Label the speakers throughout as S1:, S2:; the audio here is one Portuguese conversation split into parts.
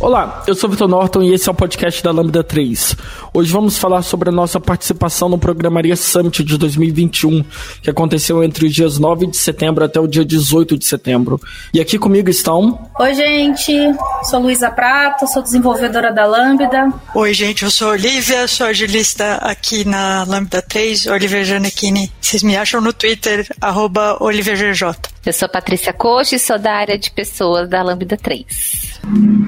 S1: Olá, eu sou Vitor Norton e esse é o podcast da Lambda 3. Hoje vamos falar sobre a nossa participação no Programaria Summit de 2021, que aconteceu entre os dias 9 de setembro até o dia 18 de setembro. E aqui comigo estão.
S2: Oi, gente. Sou Luísa Prato, sou desenvolvedora da Lambda.
S3: Oi, gente. Eu sou Olivia, sou agilista aqui na Lambda 3, Olivia Janequini. Vocês me acham no Twitter, arroba OliviaGJ.
S4: Eu sou Patrícia Coche, sou da área de pessoas da Lambda 3.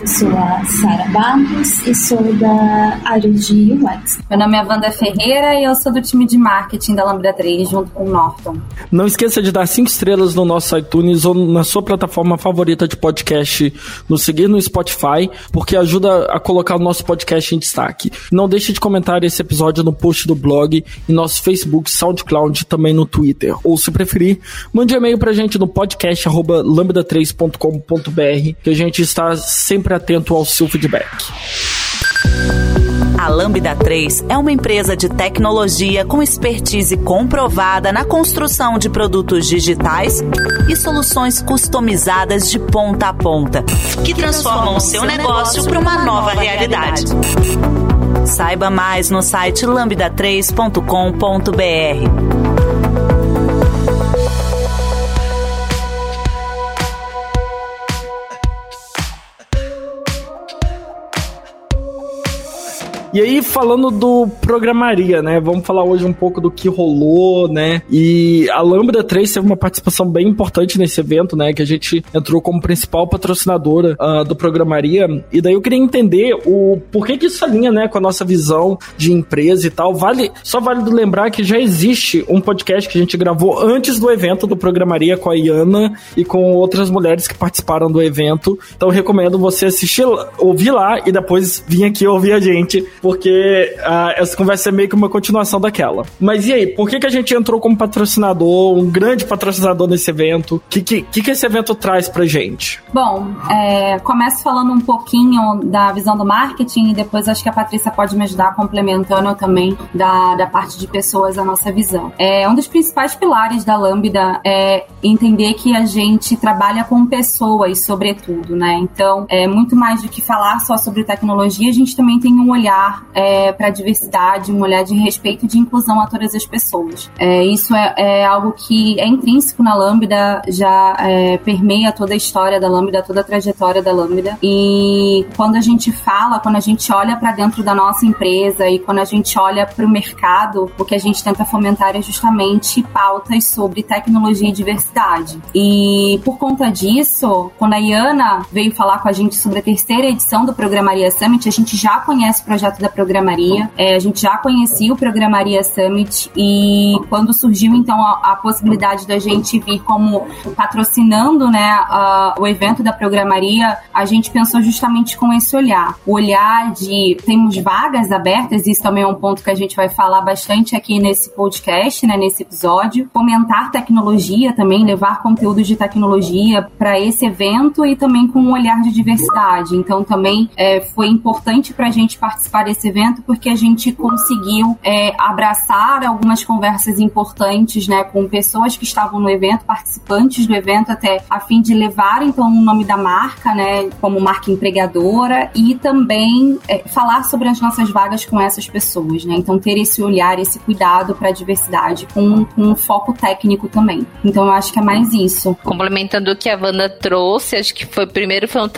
S5: Eu sou a Sara Barros e sou da área de UX.
S2: Meu nome é Wanda Ferreira e eu sou do time de marketing da Lambda 3 junto com o Norton.
S1: Não esqueça de dar cinco estrelas no nosso iTunes ou na sua plataforma favorita de podcast, nos seguir no Spotify, porque ajuda a colocar o nosso podcast em destaque. Não deixe de comentar esse episódio no post do blog, em nosso Facebook, SoundCloud e também no Twitter. Ou se preferir, mande um e-mail pra gente no podcast lambda3.com.br que a gente está sempre atento ao seu feedback.
S6: A Lambda 3 é uma empresa de tecnologia com expertise comprovada na construção de produtos digitais e soluções customizadas de ponta a ponta, que transformam o seu negócio para uma nova realidade. Saiba mais no site lambda3.com.br.
S1: E aí, falando do programaria, né? Vamos falar hoje um pouco do que rolou, né? E a Lambda 3 teve uma participação bem importante nesse evento, né? Que a gente entrou como principal patrocinadora uh, do programaria. E daí eu queria entender o porquê que isso alinha, né? Com a nossa visão de empresa e tal. Vale, só vale lembrar que já existe um podcast que a gente gravou antes do evento do programaria com a Iana e com outras mulheres que participaram do evento. Então recomendo você assistir, ouvir lá e depois vir aqui ouvir a gente porque uh, essa conversa é meio que uma continuação daquela. Mas e aí, por que, que a gente entrou como patrocinador, um grande patrocinador nesse evento? O que, que, que, esse evento traz pra gente?
S2: Bom, é, começo falando um pouquinho da visão do marketing e depois acho que a Patrícia pode me ajudar complementando também da, da parte de pessoas a nossa visão. É, um dos principais pilares da Lambda é entender que a gente trabalha com pessoas, sobretudo, né? Então, é muito mais do que falar só sobre tecnologia, a gente também tem um olhar olhar é, para a diversidade, um olhar de respeito e de inclusão a todas as pessoas. É, isso é, é, algo que é intrínseco na Lambda, já é, permeia toda a história da Lambda, toda a trajetória da Lambda. E quando a gente fala, quando a gente olha para dentro da nossa empresa e quando a gente olha para o mercado, o que a gente tenta fomentar é justamente pautas sobre tecnologia e diversidade. E por conta disso, quando a Iana veio falar com a gente sobre a terceira edição do Programaria Summit, a gente já conhece o projeto da Programaria. É, a gente já conhecia o Programaria Summit e quando surgiu então a, a possibilidade da gente vir como patrocinando né, a, o evento da Programaria, a gente pensou justamente com esse olhar. O olhar de temos vagas abertas, isso também é um ponto que a gente vai falar bastante aqui nesse podcast, né, nesse episódio. Fomentar tecnologia também, levar conteúdo de tecnologia para esse evento e também com um olhar de diversidade. Então também é, foi importante para a gente participar desse evento porque a gente conseguiu é, abraçar algumas conversas importantes, né, com pessoas que estavam no evento, participantes do evento, até a fim de levar então o nome da marca, né, como marca empregadora e também é, falar sobre as nossas vagas com essas pessoas, né. Então ter esse olhar, esse cuidado para a diversidade com, com um foco técnico também. Então eu acho que é mais isso.
S4: Complementando o que a Wanda trouxe, acho que foi primeiro foi um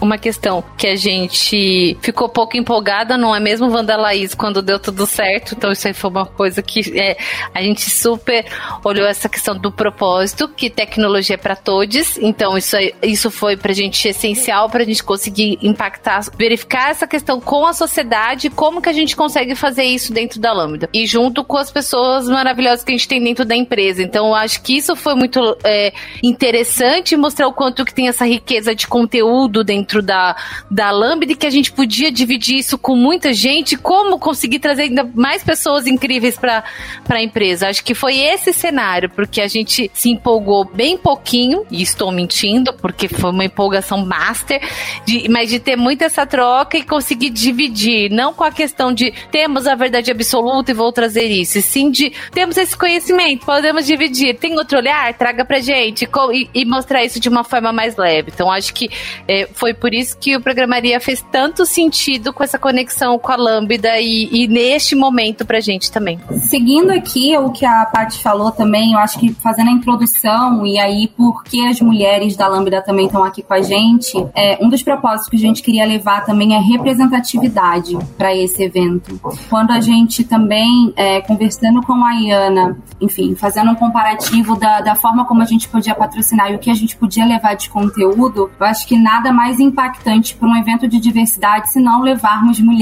S4: uma questão que a gente ficou pouco empolgada, não é mesmo, Wanda Laís, quando deu tudo certo. Então, isso aí foi uma coisa que é, a gente super olhou essa questão do propósito, que tecnologia é para todos. Então, isso, isso foi pra gente essencial pra gente conseguir impactar, verificar essa questão com a sociedade, como que a gente consegue fazer isso dentro da Lambda. E junto com as pessoas maravilhosas que a gente tem dentro da empresa. Então, eu acho que isso foi muito é, interessante mostrar o quanto que tem essa riqueza de conteúdo dentro da, da Lambda e que a gente podia dividir isso com muito muita gente, como conseguir trazer ainda mais pessoas incríveis para a empresa. Acho que foi esse cenário, porque a gente se empolgou bem pouquinho, e estou mentindo, porque foi uma empolgação master, de, mas de ter muito essa troca e conseguir dividir, não com a questão de temos a verdade absoluta e vou trazer isso, sim de temos esse conhecimento, podemos dividir, tem outro olhar, traga pra gente e, e mostrar isso de uma forma mais leve. Então acho que é, foi por isso que o Programaria fez tanto sentido com essa conexão com a Lambda e, e neste momento pra gente também.
S2: Seguindo aqui o que a Paty falou também, eu acho que fazendo a introdução e aí porque as mulheres da Lambda também estão aqui com a gente, é, um dos propósitos que a gente queria levar também é representatividade para esse evento. Quando a gente também, é, conversando com a Iana, enfim, fazendo um comparativo da, da forma como a gente podia patrocinar e o que a gente podia levar de conteúdo, eu acho que nada mais impactante para um evento de diversidade se não levarmos mulheres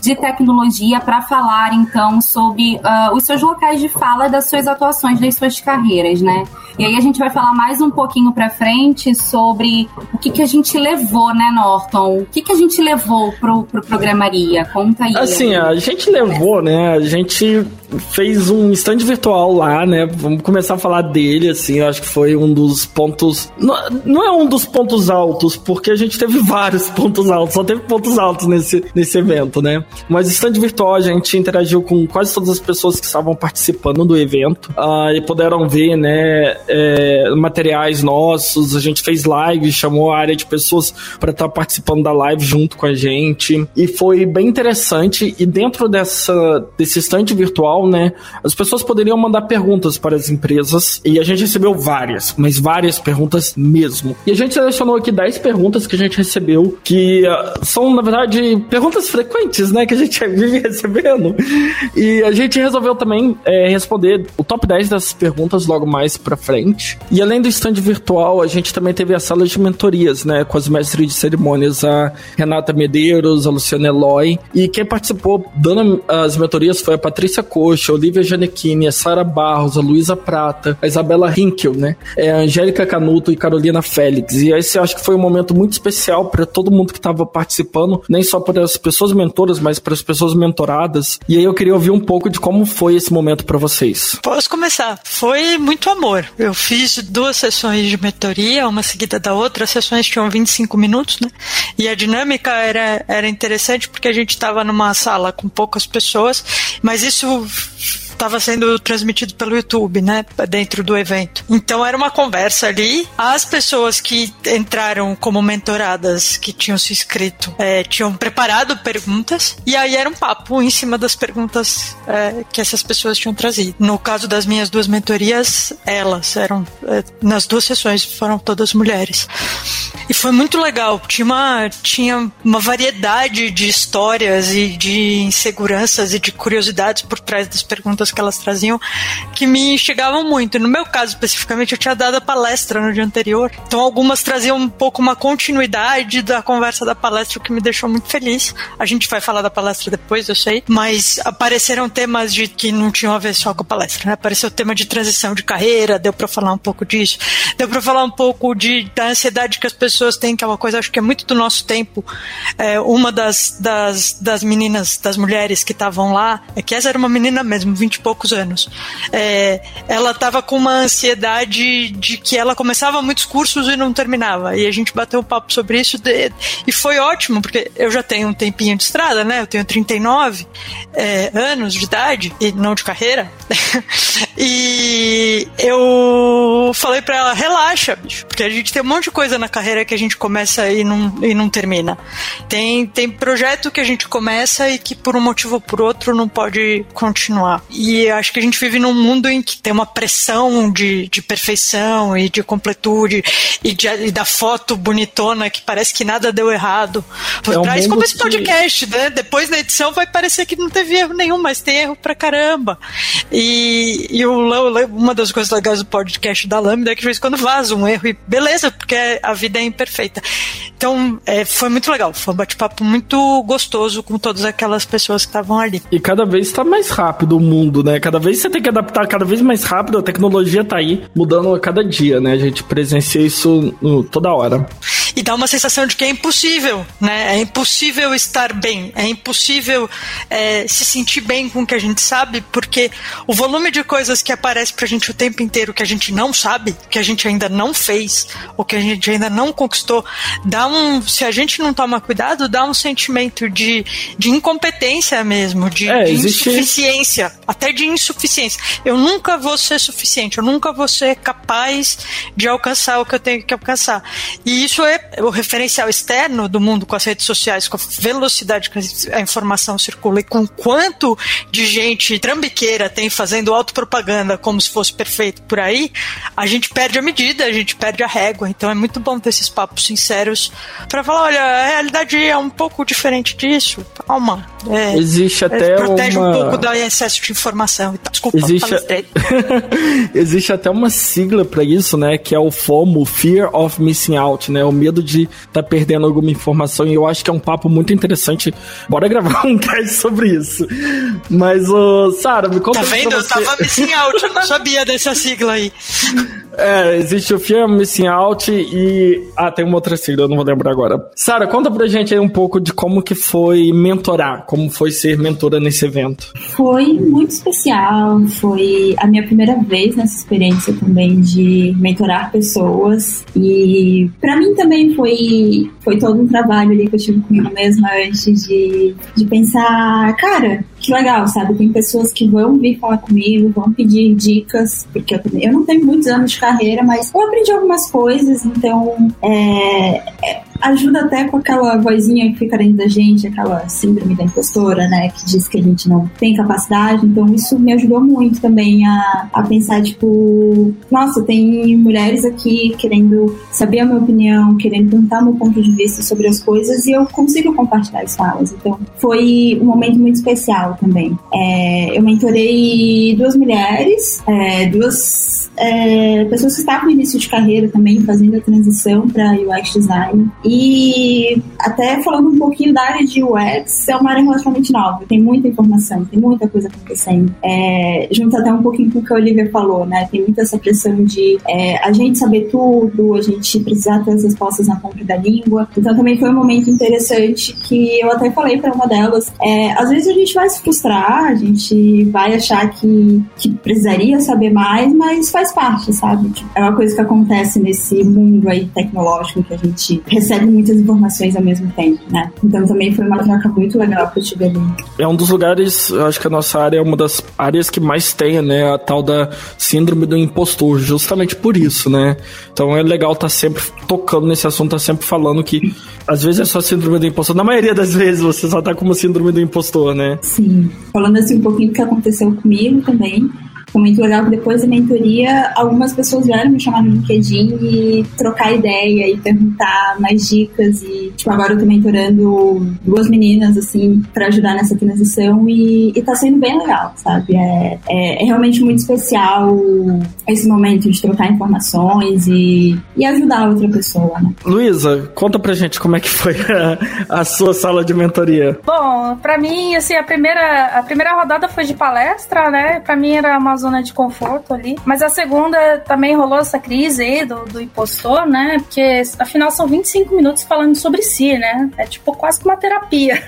S2: de tecnologia para falar então sobre uh, os seus locais de fala das suas atuações, das suas carreiras, né? E aí a gente vai falar mais um pouquinho para frente sobre o que, que a gente levou, né, Norton? O que, que a gente levou pro, pro Programaria? Conta aí.
S1: Assim, a gente levou, né? A gente fez um stand virtual lá, né? Vamos começar a falar dele, assim. Eu acho que foi um dos pontos. Não, não é um dos pontos altos, porque a gente teve vários pontos altos, só teve pontos altos nesse, nesse evento, né? Mas stand virtual, a gente interagiu com quase todas as pessoas que estavam participando do evento uh, e puderam ver, né? É, materiais nossos. A gente fez live, chamou a área de pessoas para estar tá participando da live junto com a gente. E foi bem interessante. E dentro dessa, desse stand virtual, né? As pessoas poderiam mandar perguntas para as empresas e a gente recebeu várias, mas várias perguntas mesmo. E a gente selecionou aqui 10 perguntas que a gente recebeu, que uh, são, na verdade, perguntas frequentes, né? Que a gente vive recebendo. E a gente resolveu também é, responder o top 10 dessas perguntas logo mais pra frente. E além do stand virtual, a gente também teve a sala de mentorias, né? Com as mestres de cerimônias, a Renata Medeiros, a Luciana Eloy. E quem participou dando as mentorias foi a Patrícia Coelho Rocha, Olivia Janequini, a Sara Barros, a Luísa Prata, a Isabela Hinkel, né? É, a Angélica Canuto e Carolina Félix. E esse acho que foi um momento muito especial para todo mundo que estava participando, nem só para as pessoas mentoras, mas para as pessoas mentoradas. E aí eu queria ouvir um pouco de como foi esse momento para vocês.
S3: Posso começar? Foi muito amor. Eu fiz duas sessões de mentoria, uma seguida da outra. As sessões tinham 25 minutos, né? E a dinâmica era, era interessante porque a gente estava numa sala com poucas pessoas, mas isso estava sendo transmitido pelo YouTube, né, dentro do evento. Então era uma conversa ali. As pessoas que entraram como mentoradas, que tinham se inscrito, é, tinham preparado perguntas e aí era um papo em cima das perguntas é, que essas pessoas tinham trazido. No caso das minhas duas mentorias, elas eram é, nas duas sessões foram todas mulheres. E foi muito legal. Tinha uma, tinha uma variedade de histórias e de inseguranças e de curiosidades por trás das perguntas que elas traziam que me instigavam muito. No meu caso, especificamente, eu tinha dado a palestra no dia anterior. Então, algumas traziam um pouco uma continuidade da conversa da palestra, o que me deixou muito feliz. A gente vai falar da palestra depois, eu sei. Mas apareceram temas de que não tinham a ver só com a palestra, né? Apareceu o tema de transição de carreira, deu para falar um pouco disso. Deu para falar um pouco de, da ansiedade que as pessoas têm, que é uma coisa, acho que é muito do nosso tempo. É, uma das, das, das meninas, das mulheres que estavam lá, é que essa era uma menina mesmo, 20 e poucos anos. É, ela estava com uma ansiedade de que ela começava muitos cursos e não terminava. E a gente bateu um papo sobre isso de, e foi ótimo, porque eu já tenho um tempinho de estrada, né? Eu tenho 39 é, anos de idade, e não de carreira. e eu falei para ela: relaxa, bicho, porque a gente tem um monte de coisa na carreira que a gente começa e não, e não termina. Tem, tem projeto que a gente começa e que por um motivo ou por outro não pode continuar. E acho que a gente vive num mundo em que tem uma pressão de, de perfeição e de completude e, de, e da foto bonitona que parece que nada deu errado por é trás, como esse podcast, né? Depois na edição vai parecer que não teve erro nenhum, mas tem erro pra caramba. E, e uma das coisas legais do podcast da Lambda é que de vez em quando vaza um erro e beleza, porque a vida é imperfeita. Então, é, foi muito legal. Foi um bate-papo muito gostoso com todas aquelas pessoas que estavam ali.
S1: E cada vez está mais rápido o mundo, né? Cada vez você tem que adaptar cada vez mais rápido, a tecnologia está aí mudando a cada dia, né? A gente presencia isso toda hora.
S3: E dá uma sensação de que é impossível, né? É impossível estar bem, é impossível é, se sentir bem com o que a gente sabe, porque o volume de coisas que aparece pra gente o tempo inteiro que a gente não sabe, que a gente ainda não fez, ou que a gente ainda não conquistou, dá um. Se a gente não toma cuidado, dá um sentimento de, de incompetência mesmo, de,
S1: É,
S3: de
S1: existe-
S3: insuficiência, até de insuficiência. Eu nunca vou ser suficiente, eu nunca vou ser capaz de alcançar o que eu tenho que alcançar. E isso é o referencial externo do mundo com as redes sociais, com a velocidade que a informação circula e com quanto de gente trambiqueira tem fazendo autopropaganda como se fosse perfeito por aí, a gente perde a medida, a gente perde a régua. Então é muito bom ter esses papos sinceros para falar, olha, a realidade é um pouco diferente disso. Calma. É,
S1: Existe
S3: é,
S1: até
S3: protege
S1: uma...
S3: um pouco do excesso de informação e tal. Desculpa,
S1: Existe. Existe até uma sigla pra isso, né? Que é o FOMO, Fear of Missing Out, né? O medo de estar perdendo alguma informação. E eu acho que é um papo muito interessante. Bora gravar um cast sobre isso. Mas, ô, Sara, me conta
S3: Tá vendo? Eu tava missing out, eu não sabia dessa sigla aí.
S1: É, existe o of Missing Out e. Ah, tem uma outra sigla, eu não vou lembrar agora. Sara, conta pra gente aí um pouco de como que foi mentorar, como foi ser mentora nesse evento.
S5: Foi muito especial, foi a minha primeira vez nessa experiência também de mentorar pessoas e pra mim também foi, foi todo um trabalho ali que eu tive comigo mesma antes de, de pensar, cara, legal, sabe? Tem pessoas que vão vir falar comigo, vão pedir dicas, porque eu, eu não tenho muitos anos de carreira, mas eu aprendi algumas coisas, então é, é, ajuda até com aquela vozinha que fica dentro da gente, aquela síndrome da impostora, né? Que diz que a gente não tem capacidade. Então, isso me ajudou muito também a, a pensar, tipo, nossa, tem mulheres aqui querendo saber a minha opinião, querendo perguntar meu ponto de vista sobre as coisas e eu consigo compartilhar isso com elas. Então, foi um momento muito especial também. É, eu mentorei duas mulheres, é, duas é, pessoas que estavam no início de carreira também, fazendo a transição para UX design. E até falando um pouquinho da área de UX, é uma área relativamente nova, tem muita informação, tem muita coisa acontecendo. É, junto até um pouquinho com o que a Olivia falou, né? Tem muita essa pressão de é, a gente saber tudo, a gente precisar ter as respostas na ponta da língua. Então também foi um momento interessante que eu até falei para uma delas. é, às vezes a gente vai se frustrar, a gente vai achar que, que precisaria saber mais, mas faz parte, sabe? Tipo, É uma coisa que acontece nesse mundo aí tecnológico que a gente recebe muitas informações ao mesmo tempo, né? Então também foi uma troca muito legal que eu tive ali.
S1: É um dos lugares, eu acho que a nossa área é uma das áreas que mais tem, né? A tal da síndrome do impostor, justamente por isso, né? Então é legal estar sempre tocando nesse assunto, tá sempre falando que às vezes é só síndrome do impostor. Na maioria das vezes você só tá como síndrome do impostor, né?
S5: Sim. Falando assim um pouquinho do que aconteceu comigo também. Foi muito legal que depois da mentoria, algumas pessoas vieram me chamar no LinkedIn e trocar ideia e perguntar mais dicas. E, tipo, agora eu tô mentorando duas meninas, assim, pra ajudar nessa transição e, e tá sendo bem legal, sabe? É, é, é realmente muito especial esse momento de trocar informações e, e ajudar a outra pessoa, né?
S1: Luísa, conta pra gente como é que foi a, a sua sala de mentoria.
S7: Bom, pra mim, assim, a primeira, a primeira rodada foi de palestra, né? Pra mim era uma zona de conforto ali. Mas a segunda também rolou essa crise aí do, do impostor, né? Porque afinal são 25 minutos falando sobre si, né? É tipo quase que uma terapia.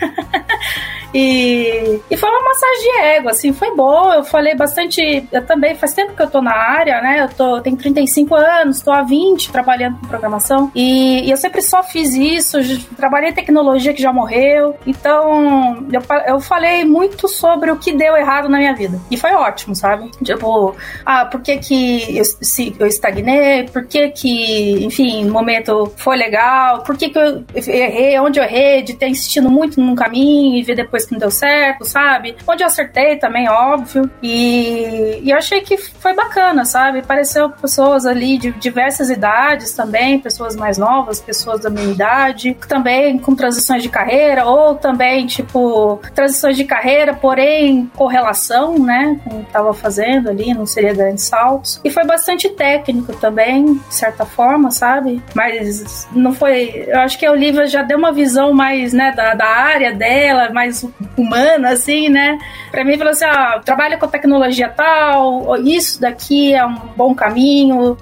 S7: e, e foi uma massagem de ego, assim, foi boa. Eu falei bastante. Eu também, faz tempo que eu tô na área, né? Eu, tô, tenho 35 anos, tô há 20 trabalhando com programação. E, e eu sempre só fiz isso. Trabalhei tecnologia que já morreu. Então, eu, eu falei muito sobre o que deu errado na minha vida. E foi ótimo, sabe? Tipo, ah, por que que eu, se, eu estagnei? Por que que, enfim, no momento foi legal? Por que que eu errei? Onde eu errei? De ter insistido muito num caminho e ver depois que não deu certo, sabe? Onde eu acertei também, óbvio. E, e eu achei que foi bacana, sabe? Apareceu pessoas ali de diversas idades também, pessoas mais novas, pessoas da minha idade, também com transições de carreira, ou também, tipo, transições de carreira, porém, correlação, né? Com o que tava fazendo ali, não seria grandes saltos. E foi bastante técnico também, de certa forma, sabe? Mas não foi. Eu acho que a Olivia já deu uma visão mais, né, da, da área dela, mais humana, assim, né? Pra mim, falou assim: ah, trabalha com tecnologia tal, isso daqui é um bom caminho.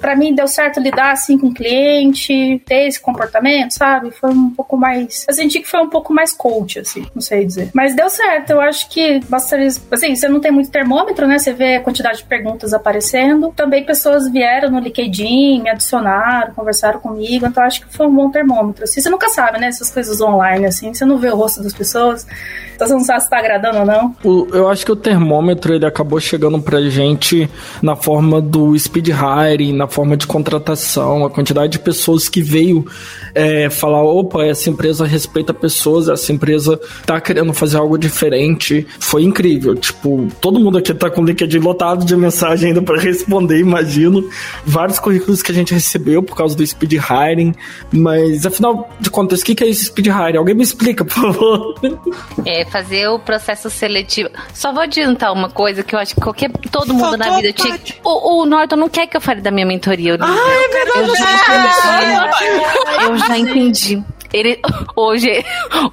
S7: Pra mim, deu certo lidar assim com o cliente, ter esse comportamento, sabe? Foi um pouco mais. Eu senti que foi um pouco mais coach, assim, não sei dizer. Mas deu certo, eu acho que bastaria. Assim, você não tem muito termômetro, né? Você vê a quantidade de perguntas aparecendo. Também pessoas vieram no LinkedIn, me adicionaram, conversaram comigo, então acho que foi um bom termômetro. Assim, você nunca sabe, né? Essas coisas online, assim, você não vê o rosto das pessoas, então você não sabe se tá agradando ou não.
S1: O, eu acho que o termômetro ele acabou chegando pra gente na forma do speed hiring, na forma de contratação, a quantidade de pessoas que veio é, falar: opa, essa empresa respeita pessoas, essa empresa tá querendo fazer algo diferente. Foi incrível. Tipo, todo mundo aqui tá com o LinkedIn lotado de mensagem ainda para responder, imagino. Vários currículos que a gente recebeu por causa do speed hiring. Mas afinal de contas, o que, que é esse speed hiring? Alguém me explica, por favor.
S4: É fazer o processo seletivo. Só vou adiantar uma coisa que eu acho que qualquer todo mundo Faltou na vida tinha. O, o Norton não quer que eu fale da minha mentoria. Eu,
S7: ah, é verdade.
S4: Eu já entendi. Eu já entendi. Ele, hoje,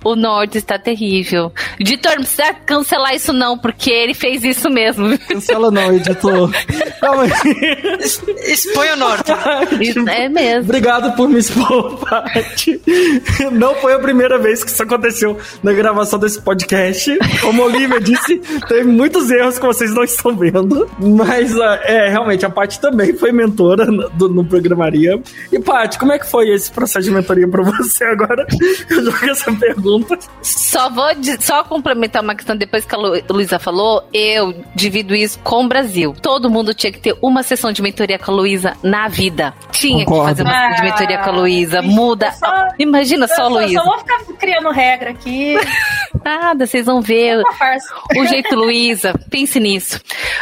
S4: o Norte está terrível. Editor, não precisa cancelar isso não, porque ele fez isso mesmo.
S1: Cancela não, editor. Calma aí.
S3: Expõe o Norte.
S4: é mesmo.
S1: Obrigado por me expor, Paty. Não foi a primeira vez que isso aconteceu na gravação desse podcast. Como a Olivia disse, tem muitos erros que vocês não estão vendo. Mas, ah, é, realmente, a Paty também foi mentora no, no Programaria. E, Paty, como é que foi esse processo de mentoria para você agora? Agora eu jogo essa pergunta.
S4: Só vou só complementar uma questão depois que a Lu, Luísa falou, eu divido isso com o Brasil. Todo mundo tinha que ter uma sessão de mentoria com a Luísa na vida. Tinha Concordo. que fazer uma sessão de mentoria com a Luísa. Muda. Só, Imagina só, Luísa.
S7: Só vou ficar criando regra aqui.
S4: Nada, vocês vão ver o jeito Luísa. Pense nisso.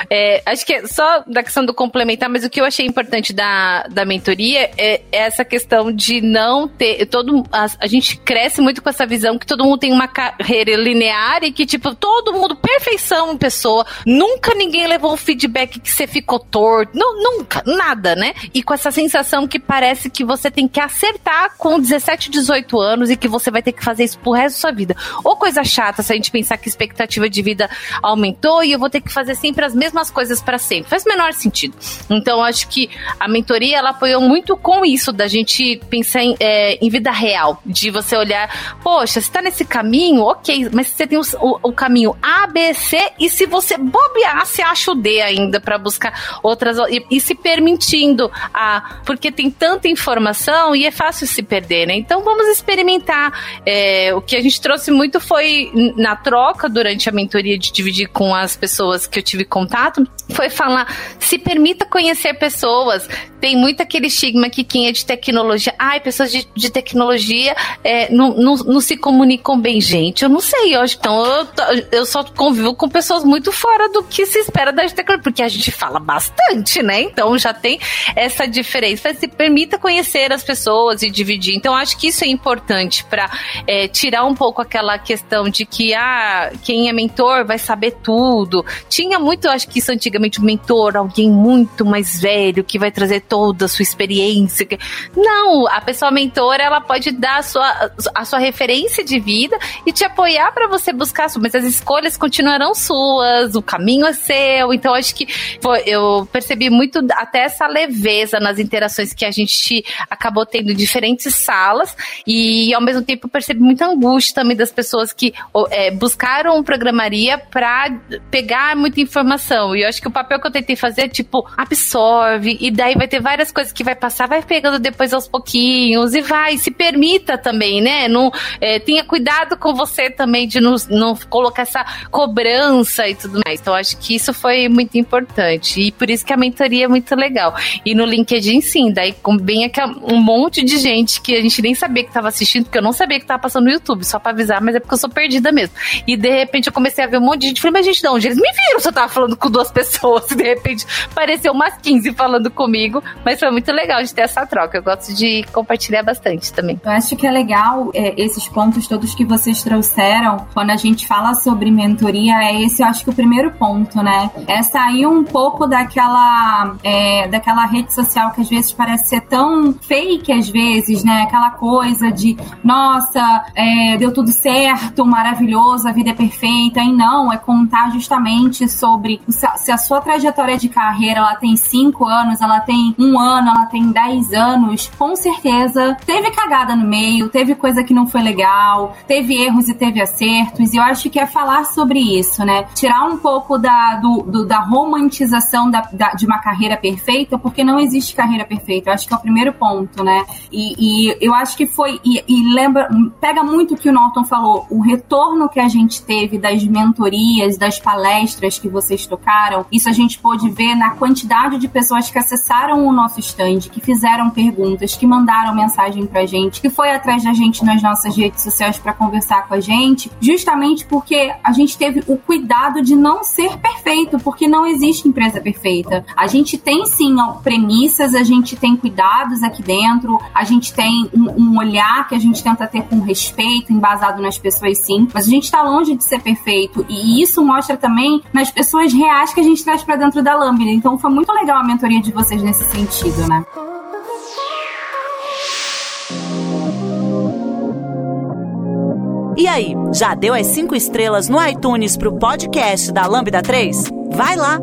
S4: É, acho que é só da questão do complementar, mas o que eu achei importante da, da mentoria é, é essa questão de não ter todo as, a gente cresce muito com essa visão que todo mundo tem uma carreira linear e que, tipo, todo mundo, perfeição pessoa. Nunca ninguém levou um feedback que você ficou torto. Não, nunca, nada, né? E com essa sensação que parece que você tem que acertar com 17, 18 anos e que você vai ter que fazer isso pro resto da sua vida. Ou coisa chata se a gente pensar que a expectativa de vida aumentou e eu vou ter que fazer sempre as mesmas coisas para sempre. Faz o menor sentido. Então, acho que a mentoria ela apoiou muito com isso, da gente pensar em, é, em vida real de você olhar, poxa, você tá nesse caminho, ok, mas você tem o, o, o caminho A, B, C, e se você bobear, você acha o D ainda para buscar outras, e, e, se permitindo a, porque tem tanta informação e é fácil se perder, né? Então vamos experimentar. É, o que a gente trouxe muito foi na troca durante a mentoria de dividir com as pessoas que eu tive contato, foi falar, se permita conhecer pessoas. Tem muito aquele estigma que quem é de tecnologia, ai, pessoas de, de tecnologia é, não, não, não, se comunicam bem, gente. Eu não sei, eu então eu, eu só convivo com pessoas muito fora do que se espera da tecnologia, porque a gente fala bastante, né? Então já tem essa diferença. Se permita conhecer as pessoas e dividir. Então acho que isso é importante para é, tirar um pouco aquela questão de que ah, quem é mentor vai saber tudo. Tinha muito, acho que isso antigamente, mentor, alguém muito mais velho que vai trazer toda a sua experiência. Não, a pessoa mentora ela pode dar sua, a sua referência de vida e te apoiar para você buscar, mas as escolhas continuarão suas, o caminho é seu. Então, acho que pô, eu percebi muito até essa leveza nas interações que a gente acabou tendo em diferentes salas e, ao mesmo tempo, percebi muita angústia também das pessoas que é, buscaram programaria para pegar muita informação. E eu acho que o papel que eu tentei fazer é tipo, absorve, e daí vai ter várias coisas que vai passar, vai pegando depois aos pouquinhos e vai, se permita também, né? Não, é, tenha cuidado com você também de não, não colocar essa cobrança e tudo mais. Então, acho que isso foi muito importante. E por isso que a mentoria é muito legal. E no LinkedIn, sim, daí bem um monte de gente que a gente nem sabia que estava assistindo, porque eu não sabia que estava passando no YouTube, só para avisar, mas é porque eu sou perdida mesmo. E de repente eu comecei a ver um monte de gente. Falei, mas gente, não, onde eles me viram se eu tava falando com duas pessoas, e de repente apareceu umas 15 falando comigo, mas foi muito legal de ter essa troca. Eu gosto de compartilhar bastante também.
S2: Eu acho que é legal é, esses pontos todos que vocês trouxeram quando a gente fala sobre mentoria. É esse, eu acho que o primeiro ponto, né? É sair um pouco daquela, é, daquela rede social que às vezes parece ser tão fake, às vezes, né? Aquela coisa de, nossa, é, deu tudo certo, maravilhoso, a vida é perfeita. E não, é contar justamente sobre se a sua trajetória de carreira ela tem cinco anos, ela tem um ano, ela tem dez anos, com certeza teve cagada no meio, teve coisa que não foi legal, teve erros e teve acertos. E eu acho que é falar sobre isso, né? Tirar um pouco da, do, do da romantização da, da, de uma carreira perfeita, porque não existe carreira perfeita. Eu acho que é o primeiro ponto, né? E, e eu acho que foi. E, e lembra, pega muito o que o Norton falou, o retorno que a gente teve das mentorias, das palestras que vocês tocaram, isso a gente pôde ver na quantidade de pessoas que acessaram o nosso stand, que fizeram perguntas, que mandaram mensagem pra gente, que foi atrás da gente nas nossas redes sociais para conversar com a gente, justamente porque a gente teve o cuidado de não ser perfeito, porque não existe empresa perfeita. A gente tem sim premissas, a gente tem cuidados aqui dentro, a gente tem um, um olhar que a gente tenta ter com respeito, embasado nas pessoas sim, mas a gente está longe de ser perfeito e isso mostra também nas pessoas reais que a gente traz para dentro da Lambda. Então foi muito legal a mentoria de vocês nesse sentido, né?
S6: E aí, já deu as cinco estrelas no iTunes pro podcast da Lambda 3? Vai lá!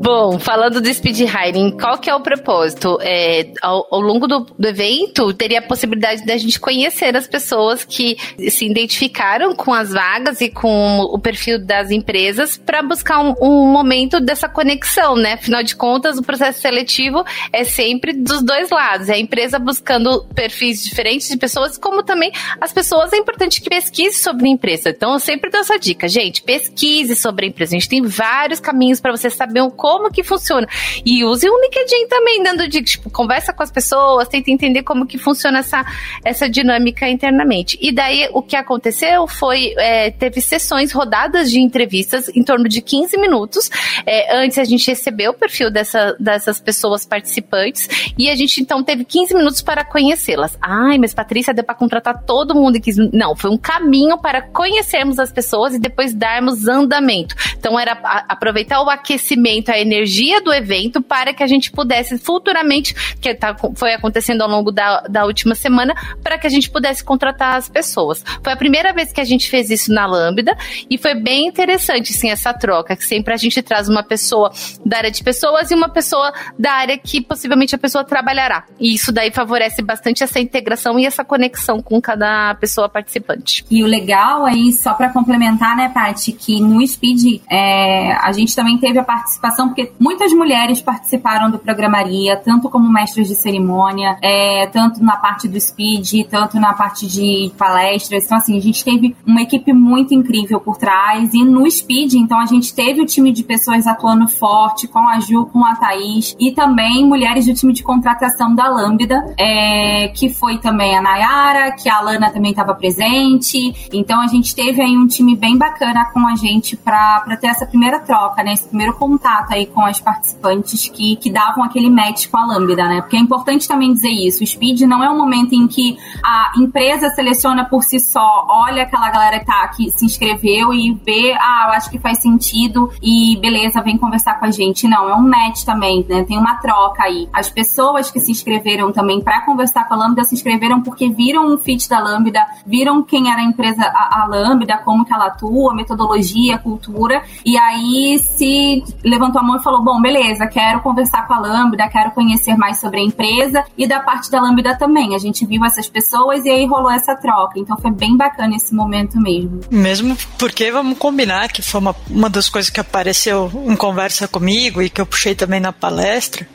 S4: Bom, falando do speed hiring, qual que é o propósito? É, ao, ao, longo do, do, evento, teria a possibilidade da gente conhecer as pessoas que se identificaram com as vagas e com o perfil das empresas para buscar um, um, momento dessa conexão, né? Afinal de contas, o processo seletivo é sempre dos dois lados. É a empresa buscando perfis diferentes de pessoas, como também as pessoas é importante que pesquise sobre a empresa. Então, eu sempre dou essa dica, gente, pesquise sobre a empresa. A gente tem vários caminhos para você saber o como que funciona. E use o LinkedIn também, dando de tipo, conversa com as pessoas, tenta entender como que funciona essa, essa dinâmica internamente. E daí o que aconteceu foi, é, teve sessões rodadas de entrevistas em torno de 15 minutos. É, antes a gente recebeu o perfil dessa, dessas pessoas participantes e a gente então teve 15 minutos para conhecê-las. Ai, mas Patrícia, deu para contratar todo mundo em 15 Não, foi um caminho para conhecermos as pessoas e depois darmos andamento. Então era aproveitar o aquecimento, a energia do evento para que a gente pudesse futuramente, que tá, foi acontecendo ao longo da, da última semana, para que a gente pudesse contratar as pessoas. Foi a primeira vez que a gente fez isso na Lambda e foi bem interessante, sim, essa troca, que sempre a gente traz uma pessoa da área de pessoas e uma pessoa da área que possivelmente a pessoa trabalhará. E isso daí favorece bastante essa integração e essa conexão com cada pessoa participante.
S2: E o legal aí, só para complementar, né, Paty, que no Speed é, a gente também teve a participação porque muitas mulheres participaram do Programaria, tanto como mestres de cerimônia, é, tanto na parte do speed, tanto na parte de palestras. Então, assim, a gente teve uma equipe muito incrível por trás. E no speed, então, a gente teve o time de pessoas atuando forte, com a Ju, com a Thaís, e também mulheres do time de contratação da Lambda, é, que foi também a Nayara, que a Alana também estava presente. Então, a gente teve aí um time bem bacana com a gente para ter essa primeira troca, né? Esse primeiro contato aí com as participantes que, que davam aquele match com a Lambda, né? Porque é importante também dizer isso. O Speed não é um momento em que a empresa seleciona por si só, olha aquela galera que tá se inscreveu e vê, ah, eu acho que faz sentido e beleza, vem conversar com a gente. Não, é um match também, né? Tem uma troca aí. As pessoas que se inscreveram também para conversar com a Lambda se inscreveram porque viram o fit da Lambda, viram quem era a empresa, a, a Lambda, como que ela atua, metodologia, cultura, e aí se levantou a mão e falou: bom, beleza, quero conversar com a Lambda, quero conhecer mais sobre a empresa e da parte da Lambda também. A gente viu essas pessoas e aí rolou essa troca. Então foi bem bacana esse momento mesmo.
S3: Mesmo porque vamos combinar que foi uma, uma das coisas que apareceu em conversa comigo e que eu puxei também na palestra.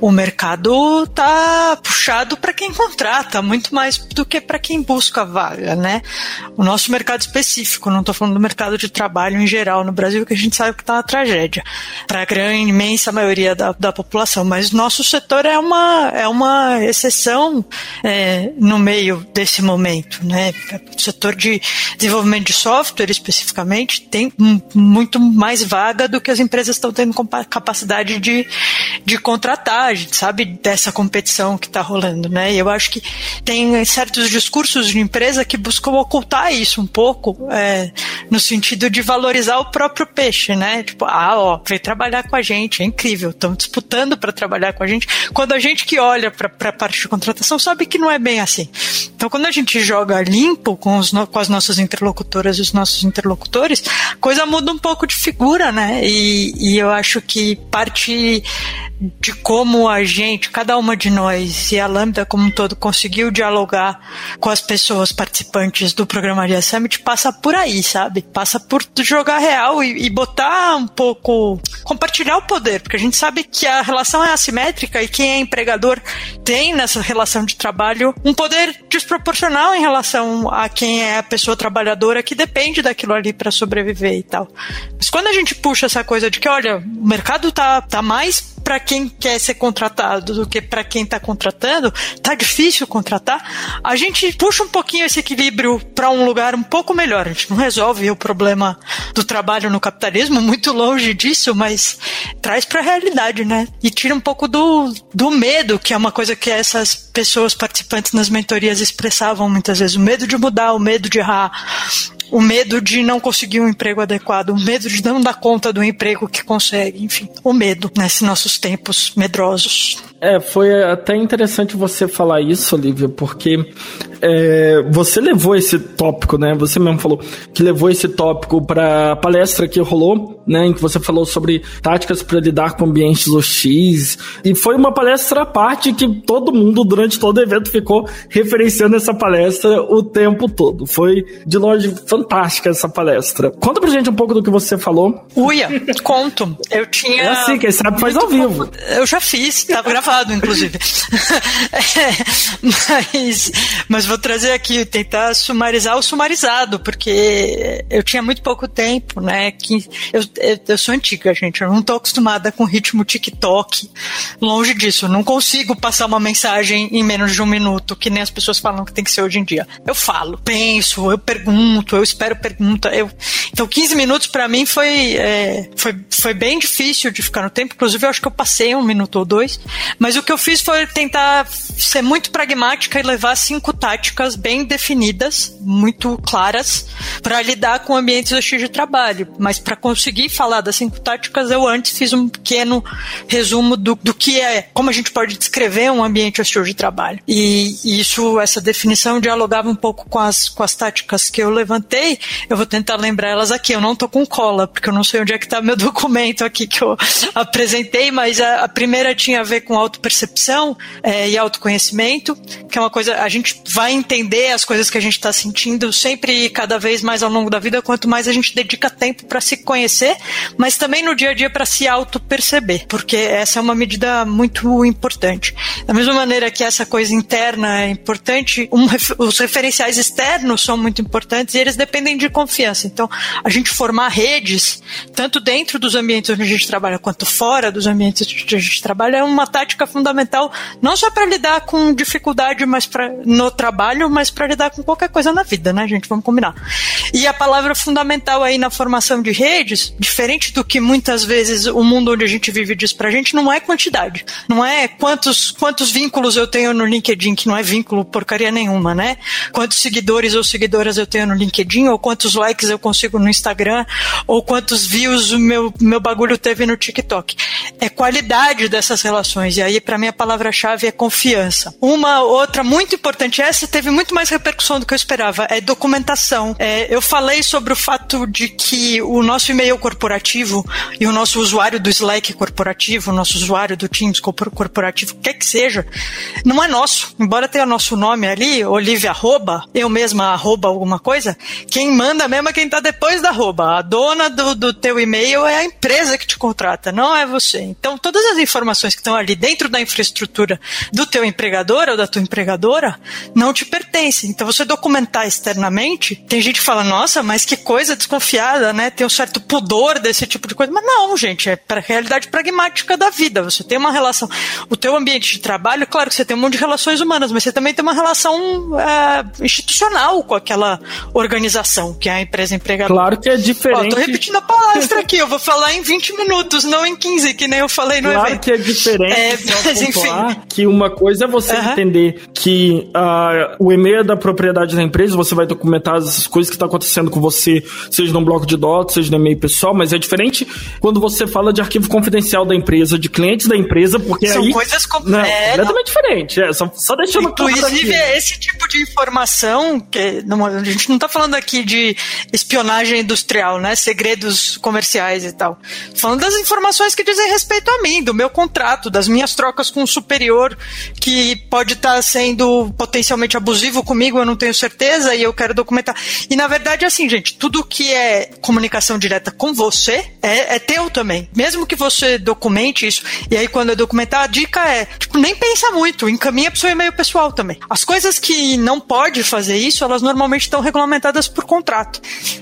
S3: O mercado tá puxado para quem contrata, muito mais do que para quem busca a vaga, né? O nosso mercado específico, não estou falando do mercado de trabalho em geral no Brasil, que a gente sabe que tá uma tragédia. Para a grande, imensa maioria da, da população. Mas nosso setor é uma, é uma exceção é, no meio desse momento. Né? O setor de desenvolvimento de software, especificamente, tem muito mais vaga do que as empresas estão tendo capacidade de, de contratar. A gente sabe dessa competição que está rolando. Né? E eu acho que tem certos discursos de empresa que buscam ocultar isso um pouco, é, no sentido de valorizar o próprio peixe, né? Tipo, ah, ó, veio trabalhar com a gente, é incrível, estão disputando para trabalhar com a gente. Quando a gente que olha para a parte de contratação sabe que não é bem assim. Então, quando a gente joga limpo com, os, com as nossas interlocutoras e os nossos interlocutores, a coisa muda um pouco de figura, né? E, e eu acho que parte de como a gente, cada uma de nós e a Lambda como um todo conseguiu dialogar com as pessoas participantes do Programaria Summit passa por aí, sabe? Passa por jogar real e, e botar um pouco, compartilhar o poder, porque a gente sabe que a relação é assimétrica e quem é empregador tem nessa relação de trabalho um poder desproporcional em relação a quem é a pessoa trabalhadora que depende daquilo ali para sobreviver e tal. Mas quando a gente puxa essa coisa de que, olha, o mercado tá, tá mais para quem quer ser contratado do que para quem está contratando, tá difícil contratar. A gente puxa um pouquinho esse equilíbrio para um lugar um pouco melhor. A gente não resolve o problema do trabalho no capitalismo, muito longe disso, mas traz para a realidade, né? E tira um pouco do, do medo, que é uma coisa que essas pessoas participantes nas mentorias expressavam muitas vezes. O medo de mudar, o medo de errar, o medo de não conseguir um emprego adequado, o medo de não dar conta do emprego que consegue, enfim, o medo nesses nossos tempos medrosos.
S1: É, foi até interessante você falar isso, Olivia, porque é, você levou esse tópico, né? Você mesmo falou que levou esse tópico para a palestra que rolou, né? Em que você falou sobre táticas para lidar com ambientes hostis. E foi uma palestra à parte que todo mundo, durante todo o evento, ficou referenciando essa palestra o tempo todo. Foi, de longe, fantástica essa palestra. Conta pra gente um pouco do que você falou.
S3: Uia, conto. Eu tinha.
S1: É assim, quem sabe faz ao vivo.
S3: Eu já fiz, tava gravado, inclusive. mas, mas vou trazer aqui, tentar sumarizar o sumarizado, porque eu tinha muito pouco tempo, né? Eu, eu, eu sou antiga, gente. Eu não tô acostumada com ritmo TikTok. Longe disso. Eu não consigo passar uma mensagem em menos de um minuto, que nem as pessoas falam que tem que ser hoje em dia. Eu falo, penso, eu pergunto, eu espero pergunta. Eu... Então, 15 minutos para mim foi, é, foi, foi bem difícil de ficar no tempo. Inclusive, eu acho que eu passei um minuto ou dois. Mas o que eu fiz foi tentar ser muito pragmática e levar cinco táticas bem definidas, muito claras, para lidar com ambientes hostis de trabalho. Mas para conseguir falar das cinco táticas, eu antes fiz um pequeno resumo do, do que é, como a gente pode descrever um ambiente hostil de trabalho. E, e isso, essa definição dialogava um pouco com as, com as táticas que eu levantei. Eu vou tentar lembrar elas aqui. Eu não tô com cola, porque eu não sei onde é que tá meu documento aqui que eu apresentei, mas a, a primeira tinha a ver com autopercepção é, e autoconhecimento, que é uma coisa, a gente vai entender as coisas que a gente está sentindo sempre e cada vez mais ao longo da vida, quanto mais a gente dedica tempo para se conhecer, mas também no dia a dia para se auto-perceber, porque essa é uma medida muito importante. Da mesma maneira que essa coisa interna é importante, um, os referenciais externos são muito importantes e eles dependem de confiança. Então, a gente formar redes, tanto dentro dos ambientes onde a gente trabalha quanto fora dos ambientes onde a gente trabalha, é uma tática fundamental, não só para lidar com dificuldade mas pra, no trabalho, mas para lidar com qualquer coisa na vida, né, gente? Vamos combinar. E a palavra fundamental aí na formação de redes, diferente do que muitas vezes o mundo onde a gente vive diz pra gente, não é quantidade. Não é quantos, quantos vínculos eu tenho no LinkedIn, que não é vínculo porcaria nenhuma, né? Quantos seguidores ou seguidoras eu tenho no LinkedIn, ou quantos likes eu consigo no Instagram, ou quantos views o meu, meu bagulho teve no TikTok. É qualidade dessas relações. E aí, para mim, a palavra-chave é confiança. Uma outra muito importante, essa teve muito mais repercussão do que eu esperava, é documentação. É, eu falei sobre o fato de que o nosso e-mail corporativo e o nosso usuário do Slack corporativo, o nosso usuário do Teams corporativo, quer que seja, não é nosso. Embora tenha nosso nome ali, Olivia arroba, eu mesma arroba alguma coisa, quem manda mesmo é quem tá depois da arroba. A dona do, do teu e-mail é a empresa que te contrata, não é você. Então, todas as informações que estão ali dentro dentro da infraestrutura do teu empregador ou da tua empregadora, não te pertence. Então você documentar externamente, tem gente que fala, nossa, mas que coisa desconfiada, né? Tem um certo pudor desse tipo de coisa. Mas não, gente, é para a realidade pragmática da vida. Você tem uma relação. O teu ambiente de trabalho, claro que você tem um monte de relações humanas, mas você também tem uma relação é, institucional com aquela organização, que é a empresa empregadora.
S1: Claro que é diferente.
S3: Tô repetindo a palestra aqui, eu vou falar em 20 minutos, não em 15, que nem eu falei no
S1: claro
S3: evento.
S1: Claro que é diferente. É, mas enfim. Que uma coisa é você entender que uh, o e-mail é da propriedade da empresa, você vai documentar as coisas que estão tá acontecendo com você, seja no bloco de dados, seja no e-mail pessoal, mas é diferente quando você fala de arquivo confidencial da empresa, de clientes da empresa, porque
S3: São
S1: aí...
S3: coisas com...
S1: não, é, completamente não. diferente. É, só, só deixando
S3: Inclusive, claro aqui. é esse tipo de informação, que não, a gente não está falando aqui de espionagem industrial, né? Segredos comerciais e tal. Falando das informações que dizem respeito a mim, do meu contrato, das minhas trocas com o superior, que pode estar tá sendo potencialmente abusivo comigo, eu não tenho certeza, e eu quero documentar. E na verdade, assim, gente, tudo que é comunicação direta com você é, é teu também. Mesmo que você documente isso, e aí quando eu documentar, a dica é, tipo, nem pensa muito, encaminha pro seu e-mail pessoal também. As coisas que não pode fazer isso, elas normalmente estão regulamentadas por contrato.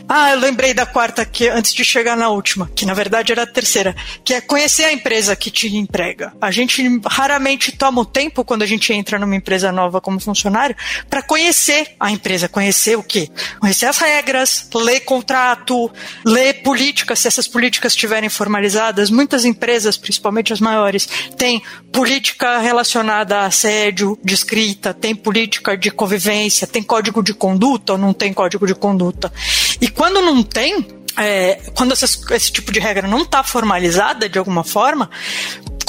S3: Ah, eu lembrei da quarta que antes de chegar na última, que na verdade era a terceira, que é conhecer a empresa que te emprega. A gente raramente toma o tempo quando a gente entra numa empresa nova como funcionário para conhecer a empresa, conhecer o quê? Conhecer as regras, ler contrato, ler políticas, se essas políticas estiverem formalizadas. Muitas empresas, principalmente as maiores, têm política relacionada a assédio, de escrita, tem política de convivência, tem código de conduta ou não tem código de conduta. E quando não tem, é, quando essas, esse tipo de regra não está formalizada de alguma forma,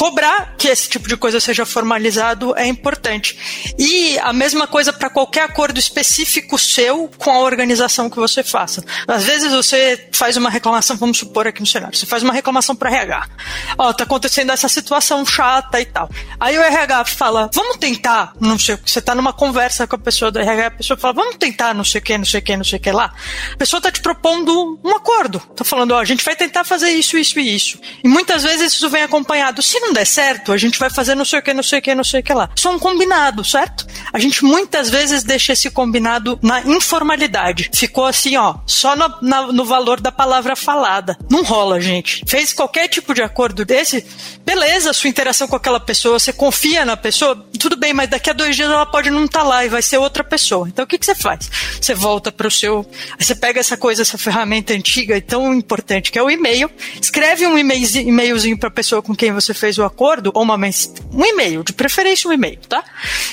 S3: cobrar que esse tipo de coisa seja formalizado é importante. E a mesma coisa para qualquer acordo específico seu com a organização que você faça. Às vezes você faz uma reclamação, vamos supor aqui no cenário, você faz uma reclamação para RH. Ó, oh, tá acontecendo essa situação chata e tal. Aí o RH fala, vamos tentar, não sei você tá numa conversa com a pessoa do RH, a pessoa fala, vamos tentar não sei o que, não sei o que, não sei o que lá. A pessoa tá te propondo um acordo. Tá falando, ó, oh, a gente vai tentar fazer isso, isso e isso. E muitas vezes isso vem acompanhado. Se não der certo, a gente vai fazer não sei o que, não sei o que, não sei o que lá. Isso é um combinado, certo? A gente muitas vezes deixa esse combinado na informalidade. Ficou assim, ó, só no, na, no valor da palavra falada. Não rola, gente. Fez qualquer tipo de acordo desse, beleza, sua interação com aquela pessoa, você confia na pessoa, tudo bem, mas daqui a dois dias ela pode não estar tá lá e vai ser outra pessoa. Então o que, que você faz? Você volta para o seu. Você pega essa coisa, essa ferramenta antiga e tão importante que é o e-mail, escreve um e-mailzinho para a pessoa com quem você fez o acordo, ou uma um e-mail, de preferência um e-mail, tá?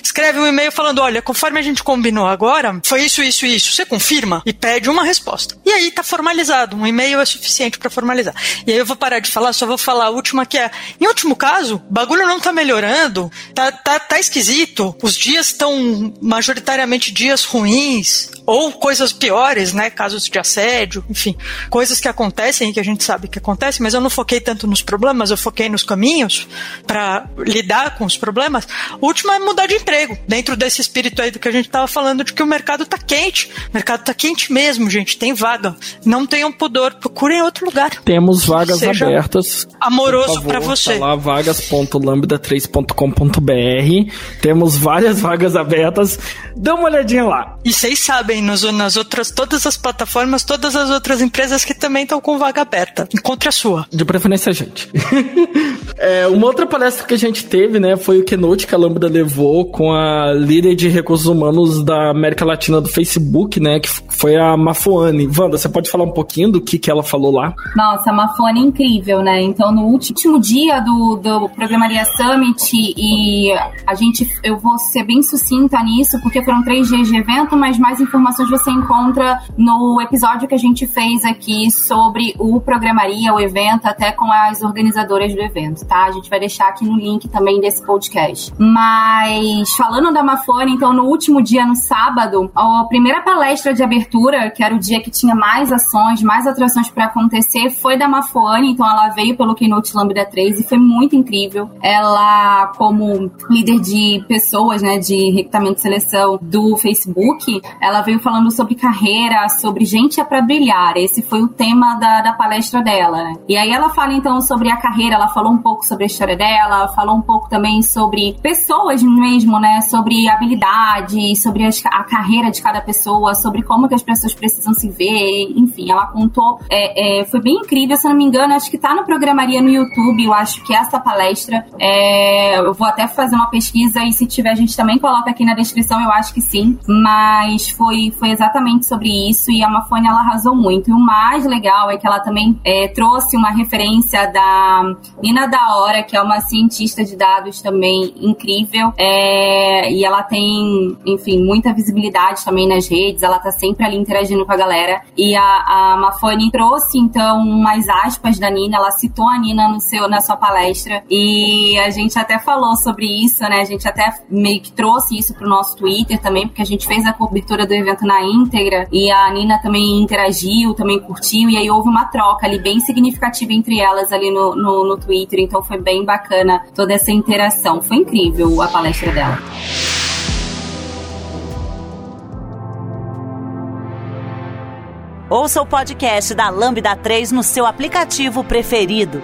S3: Escreve um e-mail falando: olha, conforme a gente combinou agora, foi isso, isso isso. Você confirma? E pede uma resposta. E aí tá formalizado. Um e-mail é suficiente para formalizar. E aí eu vou parar de falar, só vou falar a última que é. Em último caso, bagulho não tá melhorando, tá, tá, tá esquisito, os dias estão majoritariamente dias ruins, ou coisas piores, né? Casos de assédio, enfim, coisas que acontecem e que a gente sabe que acontecem, mas eu não foquei tanto nos problemas, eu foquei nos caminhos para lidar com os problemas. O último é mudar de emprego, dentro desse espírito aí do que a gente estava falando, de que o mercado tá quente. O mercado tá quente mesmo, gente, tem vaga. Não tenham pudor, procurem outro lugar.
S1: Temos vagas abertas.
S3: Amoroso para você.
S1: Tá lá vagas.lambda3.com.br. Temos várias vagas abertas. Dá uma olhadinha lá.
S3: E vocês sabem, nos, nas outras, todas as plataformas, todas as outras empresas que também estão com vaga aberta. Encontre a sua.
S1: De preferência a gente. é, uma outra palestra que a gente teve, né, foi o Keynote que a Lambda levou com a líder de recursos humanos da América Latina do Facebook, né, que foi a Mafuane. Wanda, você pode falar um pouquinho do que, que ela falou lá?
S2: Nossa, a Mafuane é incrível, né? Então, no último dia do, do Programaria Summit, e a gente, eu vou ser bem sucinta nisso, porque foram três dias de evento, mas mais informações você encontra no episódio que a gente fez aqui sobre o Programaria, o evento, até com as organizadoras do evento, tá? A gente vai deixar aqui no link também desse podcast. Mas, falando da Mafone, então, no último dia, no sábado, a primeira palestra de abertura, que era o dia que tinha mais ações, mais atrações para acontecer, foi da Mafone, então ela veio pelo Keynote Lambda 3 e foi muito incrível. Ela, como líder de pessoas, né, de recrutamento e seleção do Facebook, ela veio falando sobre carreira, sobre gente é para brilhar. Esse foi o tema da, da palestra dela. Né? E aí ela fala então sobre a carreira, ela falou um pouco sobre a história dela, falou um pouco também sobre pessoas mesmo, né? Sobre habilidade, sobre a carreira de cada pessoa, sobre como que as pessoas precisam se ver, enfim, ela contou, é, é, foi bem incrível, se não me engano, acho que tá no Programaria no YouTube, eu acho que essa palestra, é, eu vou até fazer uma pesquisa e se tiver a gente também coloca aqui na descrição, eu acho que sim, mas foi, foi exatamente sobre isso e a Mafone ela arrasou muito. E o mais legal é que ela também é, trouxe uma referência da Nina da Que é uma cientista de dados também incrível, é, e ela tem, enfim, muita visibilidade também nas redes, ela tá sempre ali interagindo com a galera. E a, a trouxe então umas aspas da Nina, ela citou a Nina no seu, na sua palestra, e a gente até falou sobre isso, né? A gente até meio que trouxe isso pro nosso Twitter também, porque a gente fez a cobertura do evento na íntegra. E a Nina também interagiu, também curtiu, e aí houve uma troca ali bem significativa entre elas ali no, no, no Twitter, então foi bem bacana toda essa interação. Foi incrível a palestra dela.
S6: Ouça o podcast da Lambda 3 no seu aplicativo preferido.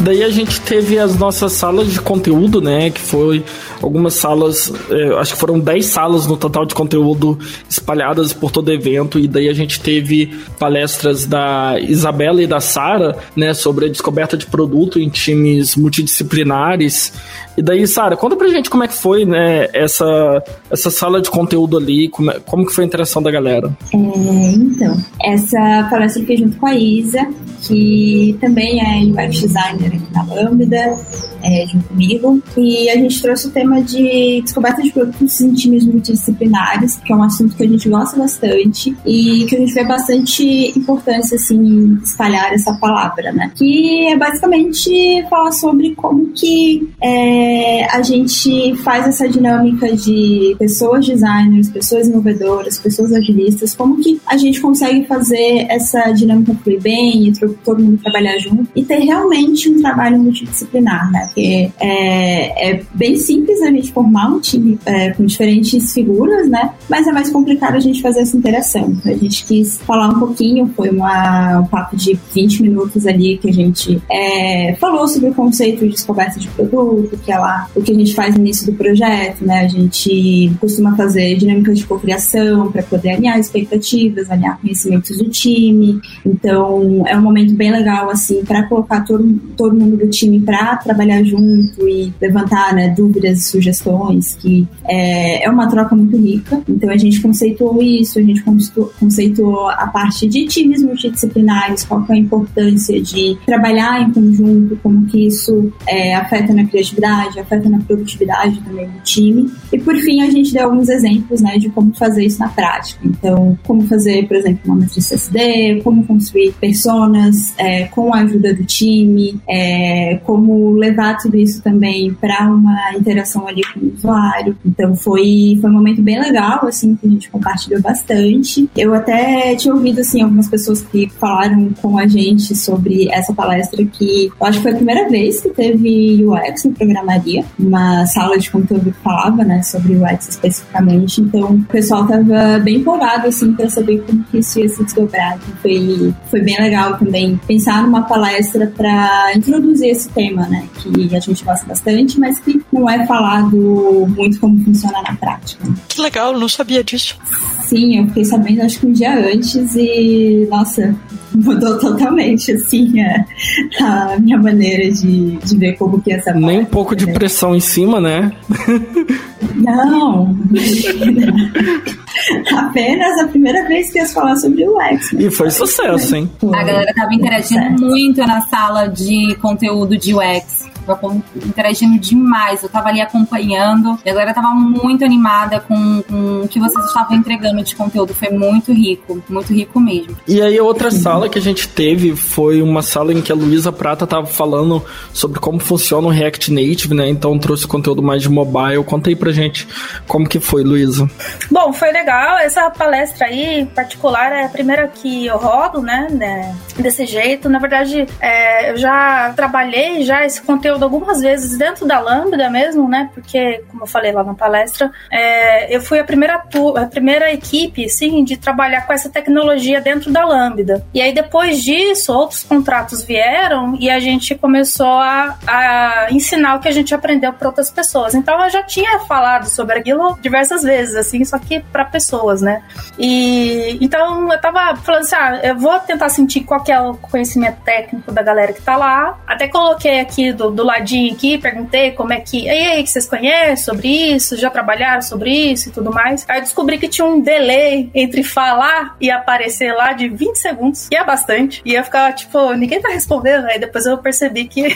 S1: Daí a gente teve as nossas salas de conteúdo, né? Que foi algumas salas, é, acho que foram 10 salas no total de conteúdo espalhadas por todo evento. E daí a gente teve palestras da Isabela e da Sara, né? Sobre a descoberta de produto em times multidisciplinares. E daí, Sara, conta pra gente como é que foi, né? Essa, essa sala de conteúdo ali, como, é, como que foi a interação da galera?
S5: É, então, essa palestra eu fiz junto com a Isa, que também é UX designer aqui na Lambda, é, junto comigo. E a gente trouxe o tema de descoberta de produtos em times multidisciplinares, que é um assunto que a gente gosta bastante e que a gente vê bastante importância, assim, em espalhar essa palavra, né? Que é basicamente falar sobre como que é, a gente faz essa dinâmica de pessoas designers, pessoas inovadoras, pessoas agilistas, como que a gente consegue fazer essa dinâmica fluir bem e todo mundo trabalhar junto e ter realmente um trabalho multidisciplinar, né? Porque é, é bem simples a gente formar um time é, com diferentes figuras, né? Mas é mais complicado a gente fazer essa interação. A gente quis falar um pouquinho, foi uma, um papo de 20 minutos ali que a gente é, falou sobre o conceito de descoberta de produto, que é lá o que a gente faz no início do projeto, né? A gente costuma fazer dinâmicas de cocriação para poder alinhar expectativas, alinhar conhecimentos do time. Então, é um momento bem legal, assim, para colocar todo, todo mundo do time para trabalhar junto e levantar né, dúvidas sugestões, que é, é uma troca muito rica. Então a gente conceituou isso, a gente conceituou a parte de times multidisciplinares, qual é a importância de trabalhar em conjunto, como que isso é, afeta na criatividade, afeta na produtividade também do time. E por fim, a gente deu alguns exemplos né, de como fazer isso na prática. Então, como fazer, por exemplo, uma matriz SD, como construir personas é, com a ajuda do time, é, como levar tudo isso também para uma interação ali com o usuário. Então foi, foi um momento bem legal, assim, que a gente compartilhou bastante. Eu até tinha ouvido, assim, algumas pessoas que falaram com a gente sobre essa palestra que eu acho que foi a primeira vez que teve UX no Programaria, uma sala de conteúdo que falava, né, sobre UX especificamente. Então o pessoal tava bem empolgado, assim, para saber como que isso ia se desdobrar. Então, foi, foi bem legal também pensar numa palestra para introduzir esse tema, né, que a gente gosta bastante, mas que não é falado muito como funciona na prática.
S3: Que legal, não sabia disso.
S5: Sim, eu fiquei sabendo acho que um dia antes e, nossa, mudou totalmente, assim, a, a minha maneira de, de ver como que é essa
S1: Nem um pouco de pressão em cima, né?
S5: Não. Apenas a primeira vez que ia falar sobre o X.
S1: E foi sucesso, hein?
S2: A galera tava interagindo muito na sala de conteúdo de UX tava interagindo demais. Eu tava ali acompanhando. E a galera tava muito animada com, com o que vocês estavam entregando de conteúdo. Foi muito rico, muito rico mesmo.
S1: E aí, a outra sala que a gente teve foi uma sala em que a Luísa Prata tava falando sobre como funciona o React Native, né? Então trouxe conteúdo mais de mobile. Conta aí pra gente como que foi, Luísa.
S7: Bom, foi legal. Essa palestra aí, em particular, é a primeira que eu rodo, né? né desse jeito. Na verdade, é, eu já trabalhei já esse conteúdo conteúdo algumas vezes dentro da Lambda mesmo, né? Porque, como eu falei lá na palestra, é, eu fui a primeira, a primeira equipe, sim, de trabalhar com essa tecnologia dentro da Lambda. E aí, depois disso, outros contratos vieram e a gente começou a, a ensinar o que a gente aprendeu para outras pessoas. Então, eu já tinha falado sobre aquilo diversas vezes, assim, só que para pessoas, né? E então eu tava falando assim: ah, eu vou tentar sentir qual que é o conhecimento técnico da galera que tá lá. Até coloquei aqui do, do ladinho aqui, perguntei como é que. Aí, que vocês conhecem sobre isso? Já trabalharam sobre isso e tudo mais? Aí descobri que tinha um delay entre falar e aparecer lá de 20 segundos, que é bastante. E eu ficava tipo, ninguém tá respondendo. Aí depois eu percebi que,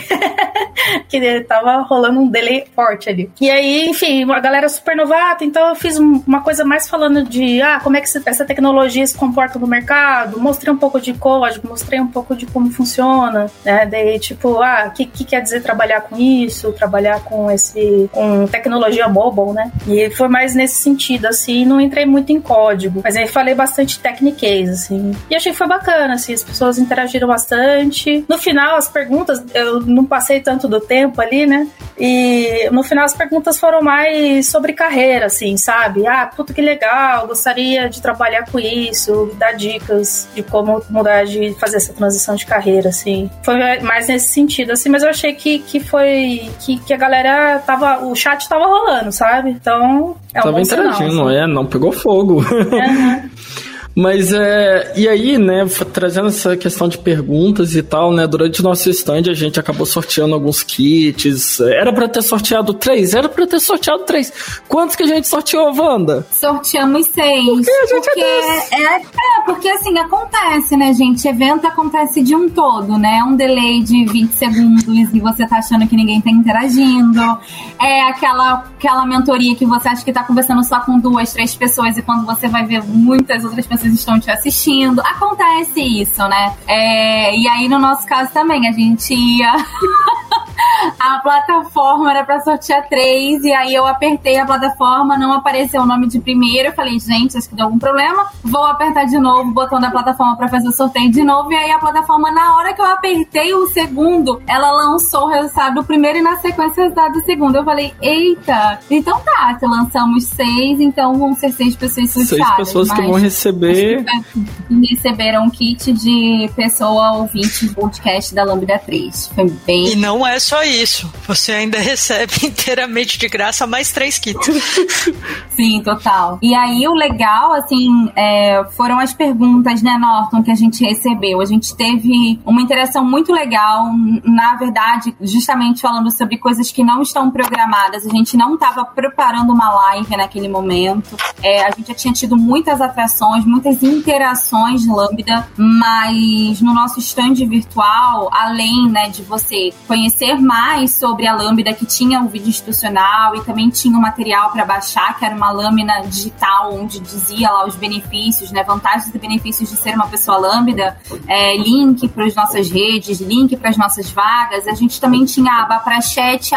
S7: que tava rolando um delay forte ali. E aí, enfim, a galera super novata, então eu fiz uma coisa mais falando de ah, como é que essa tecnologia se comporta no mercado, mostrei um pouco de código, mostrei um pouco de como funciona, né? Daí, tipo, ah, o que, que quer dizer trabalhar com isso, trabalhar com esse, com tecnologia mobile, né? E foi mais nesse sentido, assim, não entrei muito em código, mas aí falei bastante techniques, assim. E achei que foi bacana, assim, as pessoas interagiram bastante. No final, as perguntas, eu não passei tanto do tempo ali, né? E no final as perguntas foram mais sobre carreira, assim, sabe? Ah, puta que legal, gostaria de trabalhar com isso, dar dicas de como mudar de fazer essa transição de carreira, assim. Foi mais nesse sentido, assim, mas eu achei que, que foi. Que, que a galera tava. O chat tava rolando, sabe? Então. É um
S1: tava interagindo, sinal, assim. é, não pegou fogo. Uhum. Mas é. E aí, né, trazendo essa questão de perguntas e tal, né? Durante o nosso stand a gente acabou sorteando alguns kits. Era para ter sorteado três? Era para ter sorteado três. Quantos que a gente sorteou, Wanda?
S2: Sorteamos seis. Por que a gente porque é, é, é, porque assim, acontece, né, gente? Evento acontece de um todo, né? Um delay de 20 segundos e você tá achando que ninguém tá interagindo. É aquela, aquela mentoria que você acha que tá conversando só com duas, três pessoas e quando você vai ver muitas outras pessoas estão te assistindo. Acontece isso, né? É, e aí, no nosso caso também, a gente ia. a plataforma era para sortear três, e aí eu apertei a plataforma, não apareceu o nome de primeiro. Eu falei, gente, acho que deu algum problema. Vou apertar de novo o botão da plataforma para fazer o sorteio de novo. E aí a plataforma, na hora que eu apertei o segundo, ela lançou o resultado do primeiro e na sequência o resultado do segundo. Eu falei, eita, então tá, se lançamos seis, então vão ser seis pessoas sorteadas.
S1: Seis pessoas que vão receber.
S2: Que receberam um kit de pessoa ouvinte do podcast da Lambda 3. Foi bem.
S3: E não é só isso. Você ainda recebe inteiramente de graça mais três kits.
S2: Sim, total. E aí o legal, assim, é, foram as perguntas, né, Norton, que a gente recebeu. A gente teve uma interação muito legal. Na verdade, justamente falando sobre coisas que não estão programadas. A gente não estava preparando uma live naquele momento. É, a gente já tinha tido muitas atrações, muitas interações Lambda, mas no nosso stand virtual, além né, de você conhecer mais sobre a Lambda, que tinha o vídeo institucional e também tinha o material para baixar, que era uma lâmina digital onde dizia lá os benefícios, né, vantagens e benefícios de ser uma pessoa Lambda, é, link para as nossas redes, link para as nossas vagas. A gente também tinha aba para chat e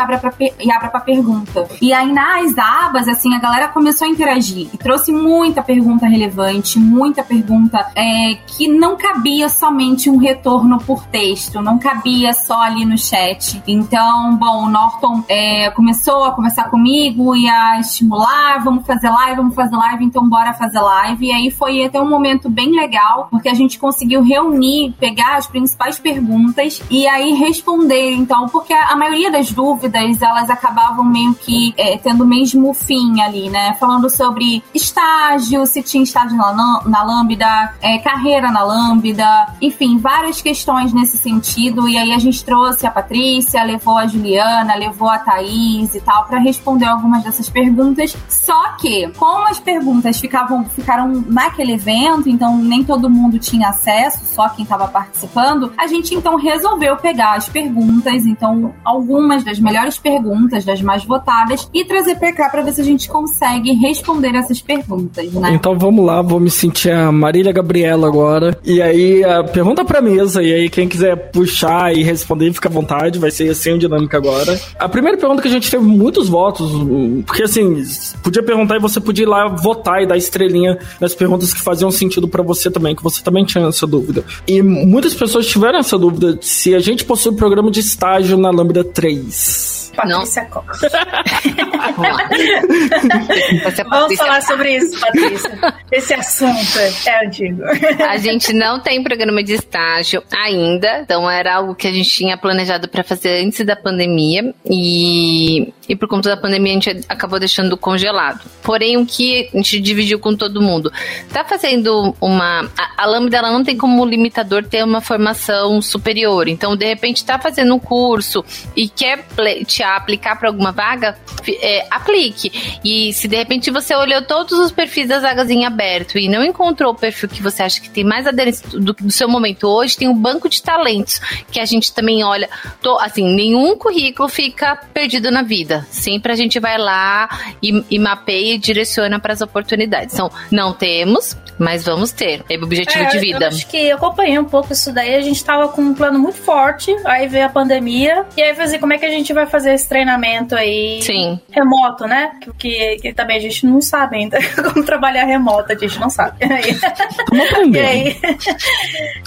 S2: aba para pergunta. E aí nas abas, assim, a galera começou a interagir e trouxe muita pergunta relevante, muita pergunta é, que não cabia somente um retorno por texto, não cabia só ali no chat. Então, bom, o Norton é, começou a conversar comigo e a estimular, vamos fazer live, vamos fazer live, então bora fazer live. E aí foi até um momento bem legal, porque a gente conseguiu reunir, pegar as principais perguntas e aí responder. Então, porque a, maioria das dúvidas, elas acabavam meio que é, tendo o mesmo fim ali, né? Falando sobre estágio, se tinha estágio na, na Lambda, é, carreira na Lambda, enfim, várias questões nesse sentido. E aí a gente trouxe a Patrícia, levou a Juliana, levou a Thaís e tal, para responder algumas dessas perguntas. Só que, como as perguntas ficavam, ficaram naquele evento, então nem todo mundo tinha acesso, só quem estava participando, a gente então resolveu pegar as perguntas, então algumas das melhores perguntas, das mais votadas, e trazer para cá para ver se a gente consegue responder essas perguntas, né?
S1: Então vamos lá, vou me sentir a Marília Gabriela agora. E aí, a pergunta pra mesa, e aí quem quiser puxar e responder, fica à vontade, vai ser assim sem o dinâmica agora. A primeira pergunta que a gente teve muitos votos, porque assim, podia perguntar e você podia ir lá votar e dar estrelinha nas perguntas que faziam sentido para você também, que você também tinha essa dúvida. E muitas pessoas tiveram essa dúvida se a gente possui um programa de estágio na Lambda 3.
S7: Patrícia Costa. Vamos falar sobre isso, Patrícia. Esse assunto é antigo.
S4: A gente não tem programa de estágio ainda, então era algo que a gente tinha planejado para fazer antes da pandemia e, e por conta da pandemia a gente acabou deixando congelado. Porém, o que a gente dividiu com todo mundo? Tá fazendo uma. A, a Lambda ela não tem como limitador ter uma formação superior, então de repente tá fazendo um curso e quer te aplicar para alguma vaga, é, aplique. E se de repente você olhou todos os perfis das vagas em aberto e não encontrou o perfil que você acha que tem mais aderência do, do seu momento hoje, tem um banco de talentos que a gente também olha. Tô, assim, nenhum currículo fica perdido na vida. Sempre a gente vai lá e, e mapeia e direciona para as oportunidades. Então, não temos, mas vamos ter. É o objetivo é, de vida.
S7: Eu acho que eu acompanhei um pouco isso daí. A gente tava com um plano muito forte, aí veio a pandemia, e aí fazer como é que a gente vai fazer esse treinamento aí
S4: Sim.
S7: remoto, né? Que, que, que, também a gente não sabe ainda como trabalhar remoto, a gente não sabe. e aí,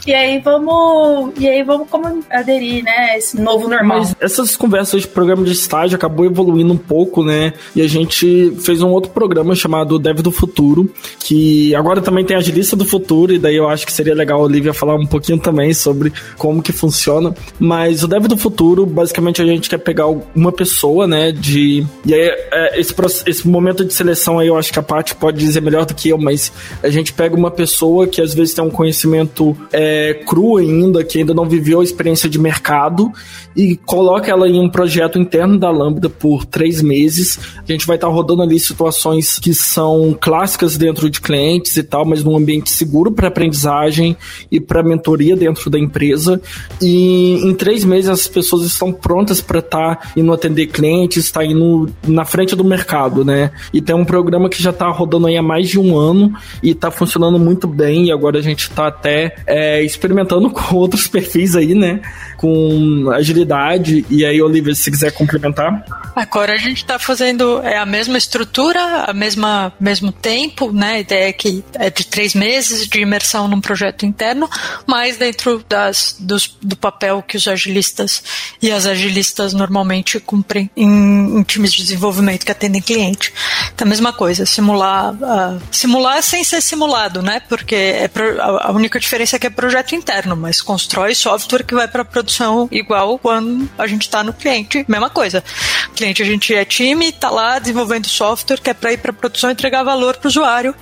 S7: e aí vamos. E aí vamos como aderir, né? Esse novo normal. Mas
S1: essas conversas de programa de estágio acabou evoluindo um pouco, né? E a gente fez um outro programa chamado Dev do Futuro, que agora também tem a agilista do futuro, e daí eu acho que seria legal a Olivia falar um pouquinho também sobre como que funciona. Mas o Dev do Futuro, basicamente a gente quer pegar uma pessoa, né? De. E aí, é, esse, esse momento de seleção aí eu acho que a Paty pode dizer melhor do que eu, mas a gente pega uma pessoa que às vezes tem um conhecimento é, cru ainda, que ainda não viveu a experiência de mercado, e coloca ela em um projeto interno da Lambda por três meses. A gente vai estar tá rodando ali situações que são clássicas dentro de clientes e tal, mas num ambiente seguro para aprendizagem e para mentoria dentro da empresa. E em três meses as pessoas estão prontas para estar tá indo atender clientes, estar tá indo na frente do mercado, né? E tem um programa que já está rodando aí há mais de um ano e está funcionando muito bem. E agora a gente está até é, experimentando com outros perfis aí, né? Com agilidade. E aí, Olivia, se quiser complementar.
S3: Agora a gente está fazendo é a mesma estrutura, a mesma mesmo tempo, né? A ideia é que é de três meses de imersão num projeto interno, mas dentro das, dos, do papel que os agilistas e as agilistas normalmente cumprem em, em times de desenvolvimento que atendem cliente. Então, a mesma coisa, simular, uh, simular sem ser simulado, né? Porque é pro, a, a única diferença é que é projeto interno, mas constrói software que vai para produção igual quando a gente está no cliente, mesma coisa. Cliente, a gente é time, está lá desenvolvendo software que é para ir para produção e entregar valor para o usuário,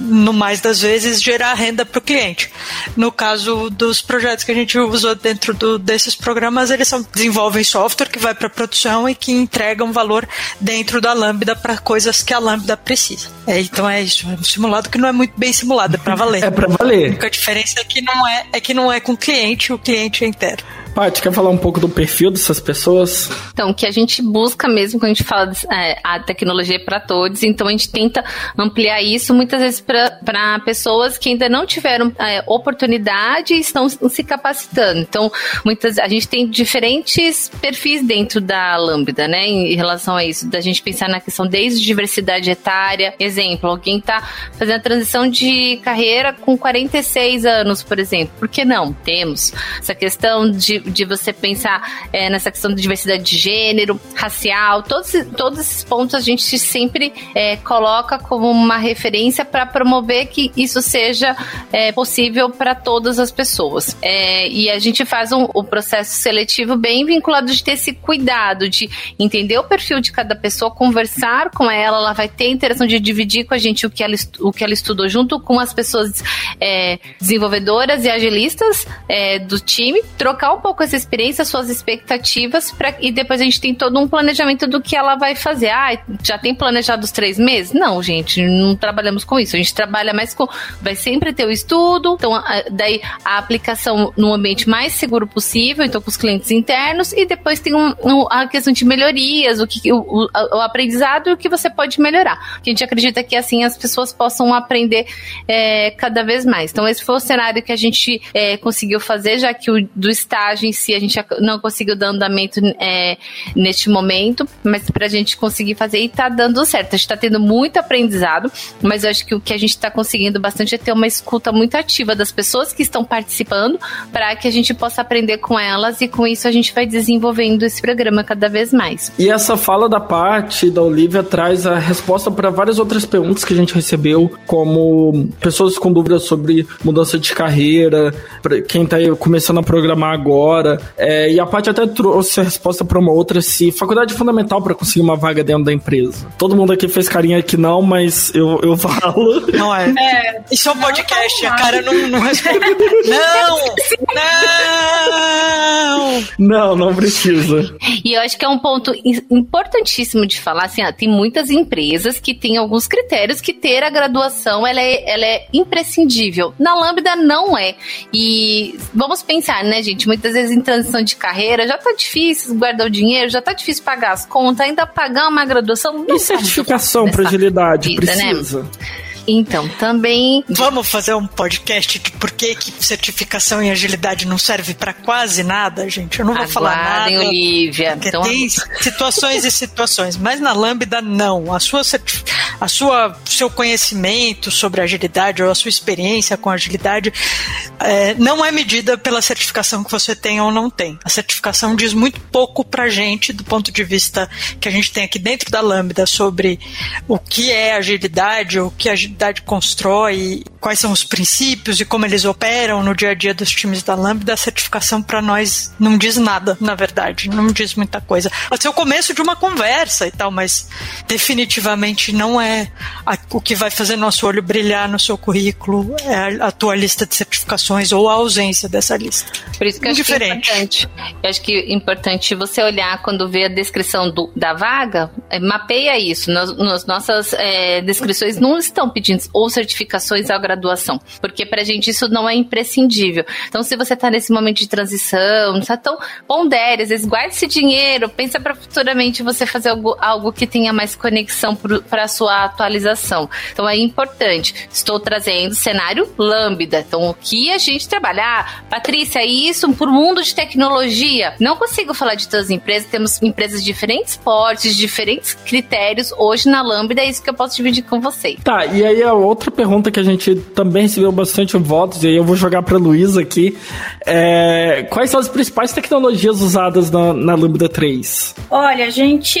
S3: no mais das vezes gerar renda para o cliente. No caso dos projetos que a gente usou dentro do, desses programas, eles são, desenvolvem software que vai para produção e que entregam valor dentro da Lambda para coisas que a Lambda precisa. É, então é isso, é um simulado que não é muito bem simulado, é para valer.
S1: é para valer.
S3: A única diferença é que não é, é que não é com o cliente, o cliente é inteiro.
S1: Paty, quer falar um pouco do perfil dessas pessoas?
S4: Então, que a gente busca mesmo quando a gente fala é, a tecnologia é para todos, então a gente tenta ampliar isso muitas vezes para pessoas que ainda não tiveram é, oportunidade e estão se capacitando. Então, muitas a gente tem diferentes perfis dentro da Lambda, né, em relação a isso, da gente pensar na questão desde diversidade etária, exemplo, alguém está fazendo a transição de carreira com 46 anos, por exemplo. Por que não? Temos essa questão de de você pensar é, nessa questão de diversidade de gênero, racial, todos, todos esses pontos a gente sempre é, coloca como uma referência para promover que isso seja é, possível para todas as pessoas. É, e a gente faz um, um, processo seletivo bem vinculado de ter esse cuidado de entender o perfil de cada pessoa, conversar com ela, ela vai ter a interação de dividir com a gente o que ela, o que ela estudou junto com as pessoas é, desenvolvedoras e agilistas é, do time, trocar um pouco essa experiência, suas expectativas, pra, e depois a gente tem todo um planejamento do que ela vai fazer. Ah, já tem planejado os três meses? Não, gente, não trabalhamos com isso. A gente trabalha mais com. Vai sempre ter o estudo, então a, daí a aplicação no ambiente mais seguro possível, então com os clientes internos, e depois tem um, um, a questão de melhorias, o, que, o, o, o, aprendizado e o que você pode melhorar. A gente acredita que assim as pessoas possam aprender é, cada vez mais. Então, esse foi o cenário que a gente é, conseguiu fazer, já que o do estágio em si a gente não conseguiu dar andamento é, neste momento, mas para a gente conseguir fazer e tá dando certo. A gente está tendo muito aprendizado, mas eu acho que o que a gente está conseguindo bastante é ter uma escuta muito ativa das pessoas que estão participando para que a gente possa aprender com elas e com isso a gente vai desenvolvendo esse programa cada vez mais.
S1: E essa fala da parte da Olivia traz a resposta para várias outras perguntas que a gente recebeu, como pessoas com dúvidas sobre mudança de carreira, quem está começando a programar agora. É, e a parte até trouxe a resposta para uma outra se faculdade é fundamental para conseguir uma vaga dentro da empresa. Todo mundo aqui fez carinha que não, mas eu, eu falo.
S3: Não é. é Isso é um podcast, a cara não, não responde. não! Não!
S1: Não, não precisa.
S4: E eu acho que é um ponto importantíssimo de falar, assim, ó, tem muitas empresas que têm alguns critérios que ter a graduação, ela é, ela é imprescindível. Na Lambda não é. E vamos pensar, né, gente, muitas vezes em transição de carreira já tá difícil guardar o dinheiro, já tá difícil pagar as contas, ainda pagar uma graduação.
S1: E certificação para agilidade? Vida, né? precisa. Né?
S4: Então, também.
S3: Vamos fazer um podcast de por que, que certificação em agilidade não serve para quase nada, gente. Eu não vou
S4: Aguardem,
S3: falar nada.
S4: Olivia.
S3: Então... tem situações e situações, mas na Lambda não. A sua, a sua seu conhecimento sobre agilidade ou a sua experiência com agilidade é, não é medida pela certificação que você tem ou não tem. A certificação diz muito pouco pra gente do ponto de vista que a gente tem aqui dentro da Lambda sobre o que é agilidade, o que a constrói, quais são os princípios e como eles operam no dia a dia dos times da Lambda, a certificação para nós não diz nada, na verdade, não diz muita coisa. Pode ser o começo de uma conversa e tal, mas definitivamente não é a, o que vai fazer nosso olho brilhar no seu currículo, é a, a tua lista de certificações ou a ausência dessa lista.
S4: Por isso que eu acho que é importante. Eu acho que é importante você olhar quando vê a descrição do, da vaga, é, mapeia isso. Nas, nas nossas é, descrições não estão pedindo ou certificações à graduação, porque pra gente isso não é imprescindível. Então, se você tá nesse momento de transição, não tá tão pondere, às vezes guarde esse dinheiro, pensa para futuramente você fazer algo, algo que tenha mais conexão para a sua atualização. Então, é importante. Estou trazendo cenário Lambda. Então, o que a gente trabalhar, ah, Patrícia, isso por mundo de tecnologia. Não consigo falar de todas as empresas, temos empresas de diferentes portes, diferentes critérios. Hoje na Lambda é isso que eu posso dividir com vocês.
S1: Tá, e aí a outra pergunta que a gente também recebeu bastante votos, e aí eu vou jogar para Luísa aqui, é, quais são as principais tecnologias usadas na, na Lambda 3?
S7: Olha, a gente,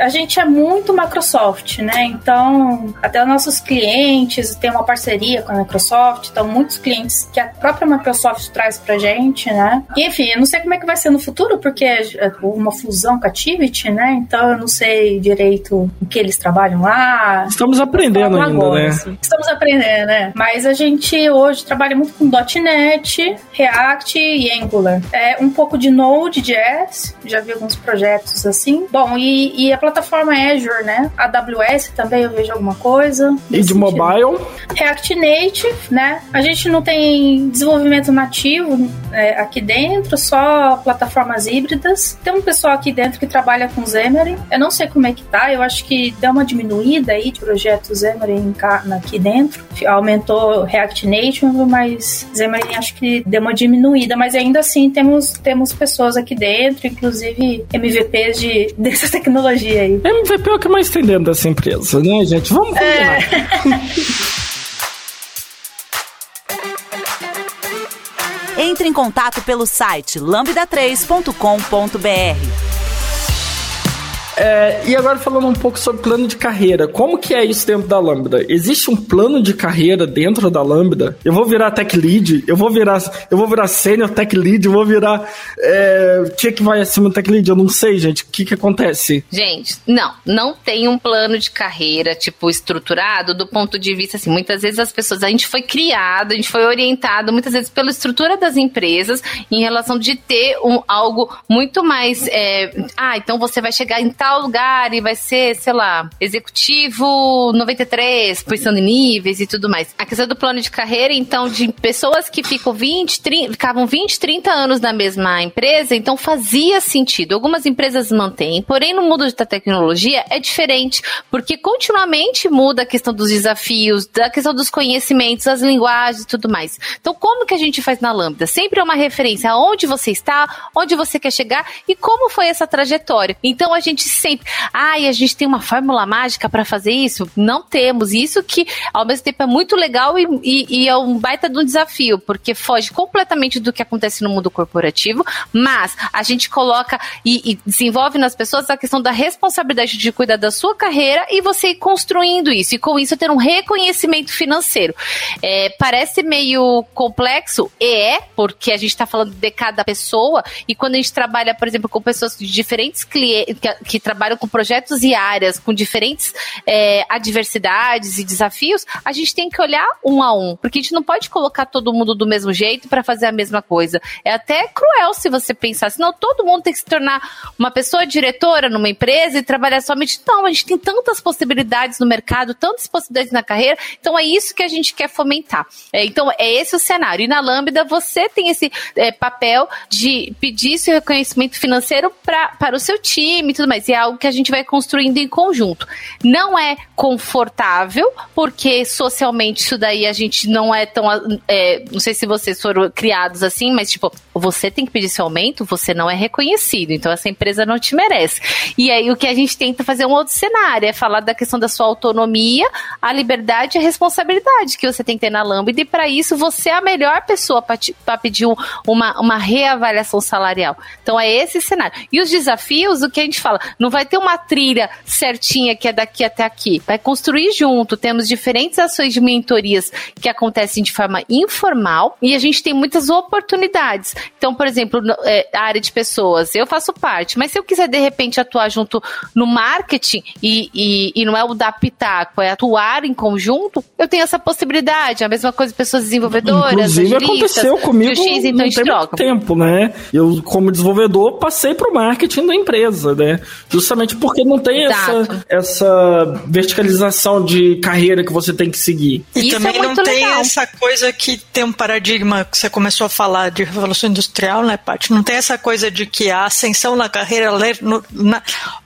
S7: a gente é muito Microsoft, né? Então, até os nossos clientes tem uma parceria com a Microsoft, então muitos clientes que a própria Microsoft traz pra gente, né? E, enfim, eu não sei como é que vai ser no futuro, porque é uma fusão com a Activity, né? Então eu não sei direito o que eles trabalham lá.
S1: Estamos aprendendo ainda, agora, né?
S7: Assim. Estamos aprendendo, né? Mas a gente hoje trabalha muito com .NET, React e Angular. É um pouco de Node.js, já vi alguns projetos assim. Bom, e, e a plataforma Azure, né? AWS também eu vejo alguma coisa.
S1: E de mobile?
S7: React Native, né? A gente não tem desenvolvimento nativo é, aqui dentro, só plataformas híbridas. Tem um pessoal aqui dentro que trabalha com Xamarin. Eu não sei como é que tá, eu acho que deu uma diminuída aí de projetos Xamarin aqui dentro. Aumentou React Native, mas Xamarin acho que deu uma diminuída, mas ainda assim temos, temos pessoas aqui dentro, inclusive MVPs de, dessa tecnologia aí.
S1: MVP é o que mais tem dentro dessa empresa, né, gente? Vamos combinar. É.
S6: Entre em contato pelo site lambda3.com.br.
S1: É, e agora falando um pouco sobre plano de carreira, como que é isso dentro da Lambda? Existe um plano de carreira dentro da Lambda? Eu vou virar tech lead, eu vou virar, eu vou virar senior tech lead, eu vou virar, é, o que que vai acima do tech lead? Eu não sei, gente, o que que acontece?
S4: Gente, não, não tem um plano de carreira, tipo, estruturado do ponto de vista, assim, muitas vezes as pessoas, a gente foi criado, a gente foi orientado, muitas vezes pela estrutura das empresas, em relação de ter um, algo muito mais, é, ah, então você vai chegar em tal tal lugar e vai ser, sei lá, executivo 93, pensando em níveis e tudo mais. A questão do plano de carreira, então, de pessoas que ficam 20, 30, ficavam 20, 30 anos na mesma empresa, então fazia sentido. Algumas empresas mantêm, porém no mundo da tecnologia é diferente, porque continuamente muda a questão dos desafios, da questão dos conhecimentos, as linguagens e tudo mais. Então, como que a gente faz na Lambda? Sempre é uma referência aonde você está, onde você quer chegar e como foi essa trajetória. Então, a gente sempre, ai, ah, a gente tem uma fórmula mágica para fazer isso? Não temos. Isso que, ao mesmo tempo, é muito legal e, e, e é um baita um desafio, porque foge completamente do que acontece no mundo corporativo, mas a gente coloca e, e desenvolve nas pessoas a questão da responsabilidade de cuidar da sua carreira e você ir construindo isso, e com isso ter um reconhecimento financeiro. É, parece meio complexo, e é, porque a gente está falando de cada pessoa, e quando a gente trabalha, por exemplo, com pessoas de diferentes clientes, que, que trabalham com projetos e áreas, com diferentes é, adversidades e desafios, a gente tem que olhar um a um, porque a gente não pode colocar todo mundo do mesmo jeito para fazer a mesma coisa. É até cruel se você pensar, senão todo mundo tem que se tornar uma pessoa diretora numa empresa e trabalhar somente. Não, a gente tem tantas possibilidades no mercado, tantas possibilidades na carreira, então é isso que a gente quer fomentar. É, então é esse o cenário. E na Lambda você tem esse é, papel de pedir esse reconhecimento financeiro pra, para o seu time e tudo mais. E algo que a gente vai construindo em conjunto. Não é confortável, porque socialmente isso daí a gente não é tão. É, não sei se vocês foram criados assim, mas tipo, você tem que pedir seu aumento, você não é reconhecido, então essa empresa não te merece. E aí o que a gente tenta fazer um outro cenário é falar da questão da sua autonomia, a liberdade e a responsabilidade que você tem que ter na Lambda, e para isso você é a melhor pessoa para pedir um, uma, uma reavaliação salarial. Então é esse cenário. E os desafios, o que a gente fala, não vai ter uma trilha certinha que é daqui até aqui. Vai construir junto. Temos diferentes ações de mentorias que acontecem de forma informal e a gente tem muitas oportunidades. Então, por exemplo, é, a área de pessoas, eu faço parte, mas se eu quiser de repente atuar junto no marketing e, e, e não é o dar pitaco, é atuar em conjunto, eu tenho essa possibilidade. A mesma coisa pessoas desenvolvedoras,
S1: Inclusive aconteceu comigo X, então tem muito tempo, né? Eu, como desenvolvedor, passei para o marketing da empresa, né? Justamente porque não tem essa, essa verticalização de carreira que você tem que seguir.
S3: E Isso também é não tem legal. essa coisa que tem um paradigma que você começou a falar de revolução industrial, né, Paty? Não tem essa coisa de que a ascensão na carreira na,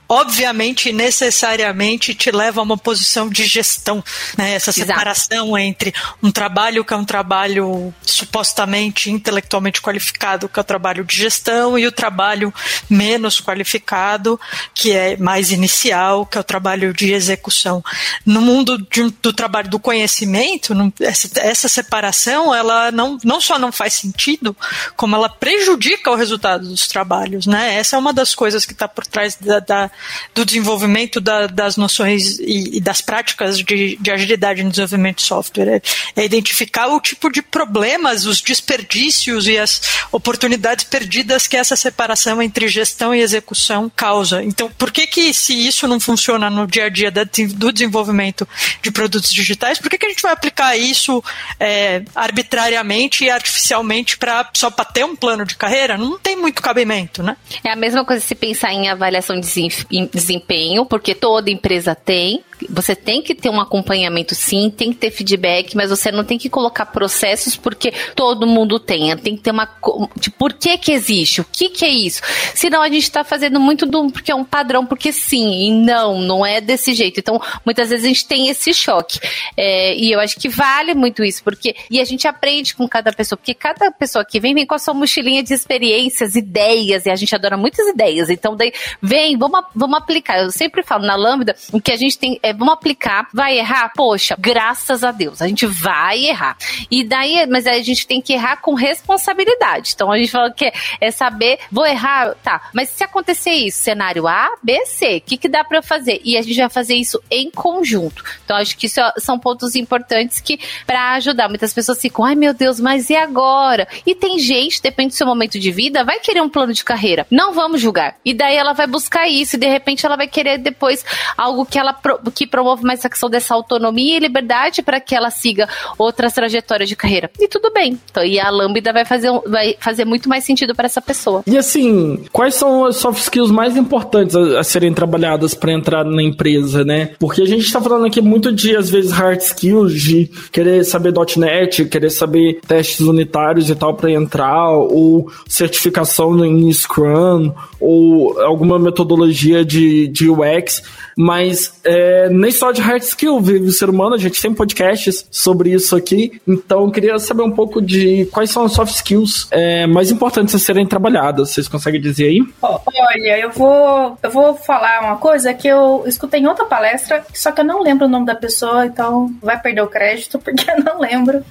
S3: obviamente necessariamente te leva a uma posição de gestão, né? Essa separação Exato. entre um trabalho que é um trabalho supostamente intelectualmente qualificado, que é o trabalho de gestão, e o trabalho menos qualificado, que é mais inicial, que é o trabalho de execução. No mundo de, do trabalho do conhecimento, essa, essa separação, ela não, não só não faz sentido, como ela prejudica o resultado dos trabalhos, né? Essa é uma das coisas que está por trás da, da do desenvolvimento da, das noções e, e, das práticas de, de agilidade no desenvolvimento de software. É, é, identificar o tipo de problemas, os desperdícios e as oportunidades perdidas que essa separação entre gestão e execução causa. Então, por que que se isso não funciona no dia a dia da, do desenvolvimento de produtos digitais, por que, que a gente vai aplicar isso é, arbitrariamente e artificialmente para só para ter um plano de carreira? Não tem muito cabimento, né?
S4: É a mesma coisa se pensar em avaliação de desempenho, porque toda empresa tem, você tem que ter um acompanhamento sim, tem que ter feedback, mas você não tem que colocar processos porque todo mundo tem. Tem que ter uma. De por que que existe? O que que é isso? Senão a gente está fazendo muito do. porque é um padrão, porque sim, e não, não é desse jeito. Então, muitas vezes a gente tem esse choque. É, e eu acho que vale muito isso, porque. E a gente aprende com cada pessoa, porque cada pessoa que vem, vem com a sua mochilinha de experiências, ideias, e a gente adora muitas ideias. Então, daí, vem, vamos, vamos aplicar. Eu sempre falo na Lambda, o que a gente tem é vamos aplicar, vai errar? Poxa, graças a Deus, a gente vai errar. E daí, mas aí a gente tem que errar com responsabilidade. Então a gente fala que é saber, vou errar, tá, mas se acontecer isso, cenário A, B, C, o que, que dá para fazer? E a gente vai fazer isso em conjunto. Então acho que isso são pontos importantes que para ajudar. Muitas pessoas ficam, ai meu Deus, mas e agora? E tem gente, depende do seu momento de vida, vai querer um plano de carreira. Não vamos julgar. E daí ela vai buscar isso, de repente ela vai querer depois algo que ela que promove mais a questão dessa autonomia e liberdade para que ela siga outras trajetórias de carreira. E tudo bem. Então, e a Lambda vai fazer, vai fazer muito mais sentido para essa pessoa.
S1: E assim, quais são as soft skills mais importantes a, a serem trabalhadas para entrar na empresa, né? Porque a gente está falando aqui muito de, às vezes, hard skills, de querer saber .NET, querer saber testes unitários e tal para entrar, ou certificação em Scrum, ou alguma metodologia de, de UX, mas é, nem só de hard skill vive o ser humano, a gente tem podcasts sobre isso aqui, então eu queria saber um pouco de quais são as soft skills é, mais importantes a serem trabalhadas, vocês conseguem dizer aí?
S7: Olha, eu vou, eu vou falar uma coisa que eu escutei em outra palestra, só que eu não lembro o nome da pessoa, então vai perder o crédito, porque eu não lembro.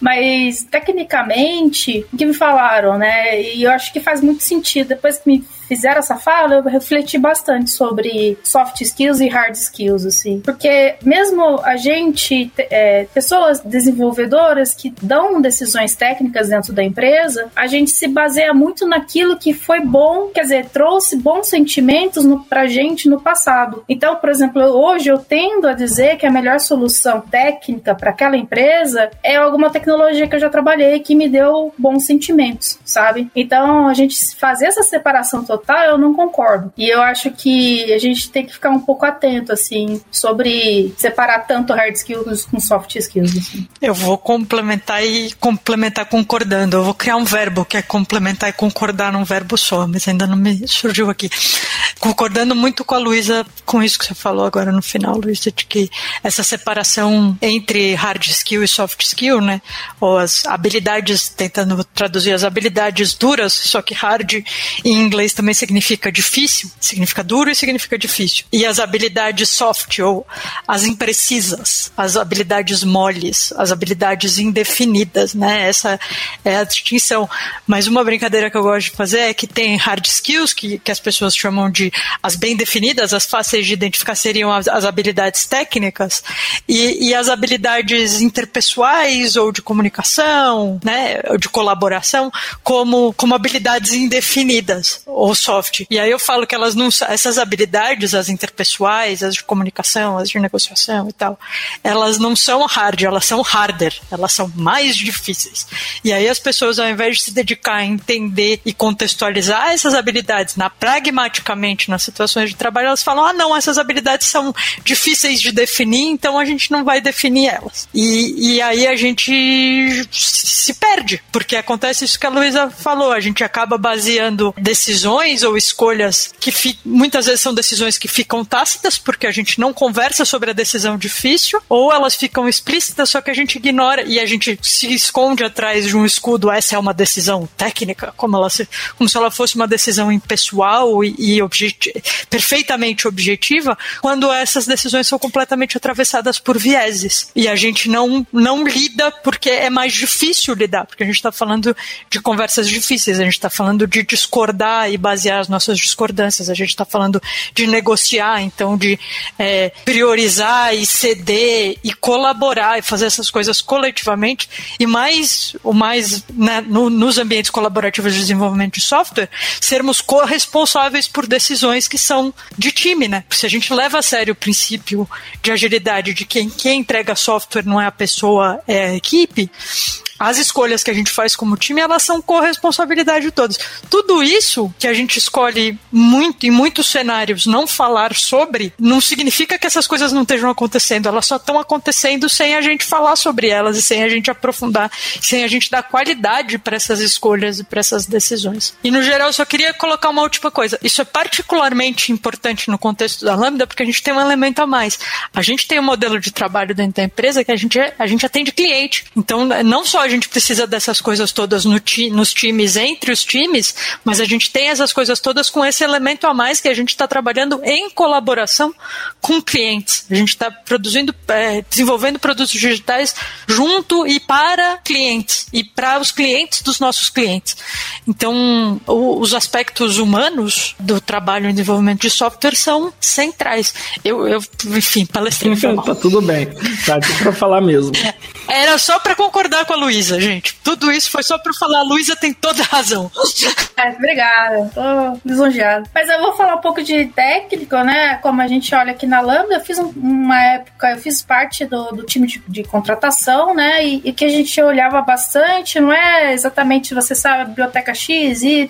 S7: Mas, tecnicamente, o que me falaram, né? E eu acho que faz muito sentido. Depois que me fizeram essa fala, eu refleti bastante sobre soft skills e hard skills, assim. Porque mesmo a gente, é, pessoas desenvolvedoras que dão decisões técnicas dentro da empresa, a gente se baseia muito naquilo que foi bom, quer dizer, trouxe bons sentimentos no, pra gente no passado. Então, por exemplo, hoje eu tendo a dizer que a melhor solução técnica para aquela empresa é alguma tecnologia que eu já trabalhei que me deu bons sentimentos, sabe? Então, a gente fazer essa separação total total, eu não concordo. E eu acho que a gente tem que ficar um pouco atento, assim, sobre separar tanto hard skills com soft skills. Assim.
S3: Eu vou complementar e complementar concordando. Eu vou criar um verbo que é complementar e concordar num verbo só, mas ainda não me surgiu aqui. Concordando muito com a Luísa, com isso que você falou agora no final, Luísa, de que essa separação entre hard skill e soft skill, né? Ou as habilidades, tentando traduzir as habilidades duras, só que hard em inglês também também significa difícil, significa duro e significa difícil. E as habilidades soft ou as imprecisas, as habilidades moles, as habilidades indefinidas, né? Essa é a distinção. Mas uma brincadeira que eu gosto de fazer é que tem hard skills, que, que as pessoas chamam de as bem definidas, as fáceis de identificar seriam as, as habilidades técnicas, e, e as habilidades interpessoais ou de comunicação, né? Ou de colaboração, como, como habilidades indefinidas, ou soft. E aí eu falo que elas não essas habilidades, as interpessoais, as de comunicação, as de negociação e tal, elas não são hard, elas são harder, elas são mais difíceis. E aí as pessoas ao invés de se dedicar a entender e contextualizar essas habilidades na pragmaticamente nas situações de trabalho, elas falam: "Ah, não, essas habilidades são difíceis de definir, então a gente não vai definir elas". E, e aí a gente se perde, porque acontece isso que a Luísa falou, a gente acaba baseando decisões decisões ou escolhas que muitas vezes são decisões que ficam tácitas porque a gente não conversa sobre a decisão difícil, ou elas ficam explícitas só que a gente ignora e a gente se esconde atrás de um escudo. Essa é uma decisão técnica, como, ela se, como se ela fosse uma decisão impessoal e, e perfeitamente objetiva, quando essas decisões são completamente atravessadas por vieses e a gente não, não lida porque é mais difícil lidar, porque a gente está falando de conversas difíceis, a gente está falando de discordar e basear as nossas discordâncias. A gente está falando de negociar, então de é, priorizar e ceder e colaborar e fazer essas coisas coletivamente. E mais, o mais né, no, nos ambientes colaborativos de desenvolvimento de software, sermos corresponsáveis por decisões que são de time, né? Se a gente leva a sério o princípio de agilidade de quem, quem entrega software não é a pessoa, é a equipe, as escolhas que a gente faz como time, elas são corresponsabilidade de todos. Tudo isso que a gente escolhe muito em muitos cenários não falar sobre, não significa que essas coisas não estejam acontecendo, elas só estão acontecendo sem a gente falar sobre elas e sem a gente aprofundar, sem a gente dar qualidade para essas escolhas e para essas decisões. E no geral, eu só queria colocar uma última coisa. Isso é particularmente importante no contexto da Lambda, porque a gente tem um elemento a mais. A gente tem um modelo de trabalho dentro da empresa que a gente, a gente atende cliente. Então, não só gente precisa dessas coisas todas no ti, nos times, entre os times, mas a gente tem essas coisas todas com esse elemento a mais que a gente está trabalhando em colaboração com clientes. A gente está produzindo, é, desenvolvendo produtos digitais junto e para clientes e para os clientes dos nossos clientes. Então, o, os aspectos humanos do trabalho em desenvolvimento de software são centrais. Eu, eu enfim, palestrei.
S1: Tá tudo bem. Tá aqui para falar mesmo.
S3: Era só para concordar com a Luísa, gente. Tudo isso foi só para falar, a Luísa tem toda a razão.
S7: É, obrigada, tô lisonjeada. Mas eu vou falar um pouco de técnico, né? Como a gente olha aqui na Lambda, eu fiz um, uma época, eu fiz parte do, do time de, de, contratação, né? E, e, que a gente olhava bastante, não é exatamente, você sabe, biblioteca X, Y,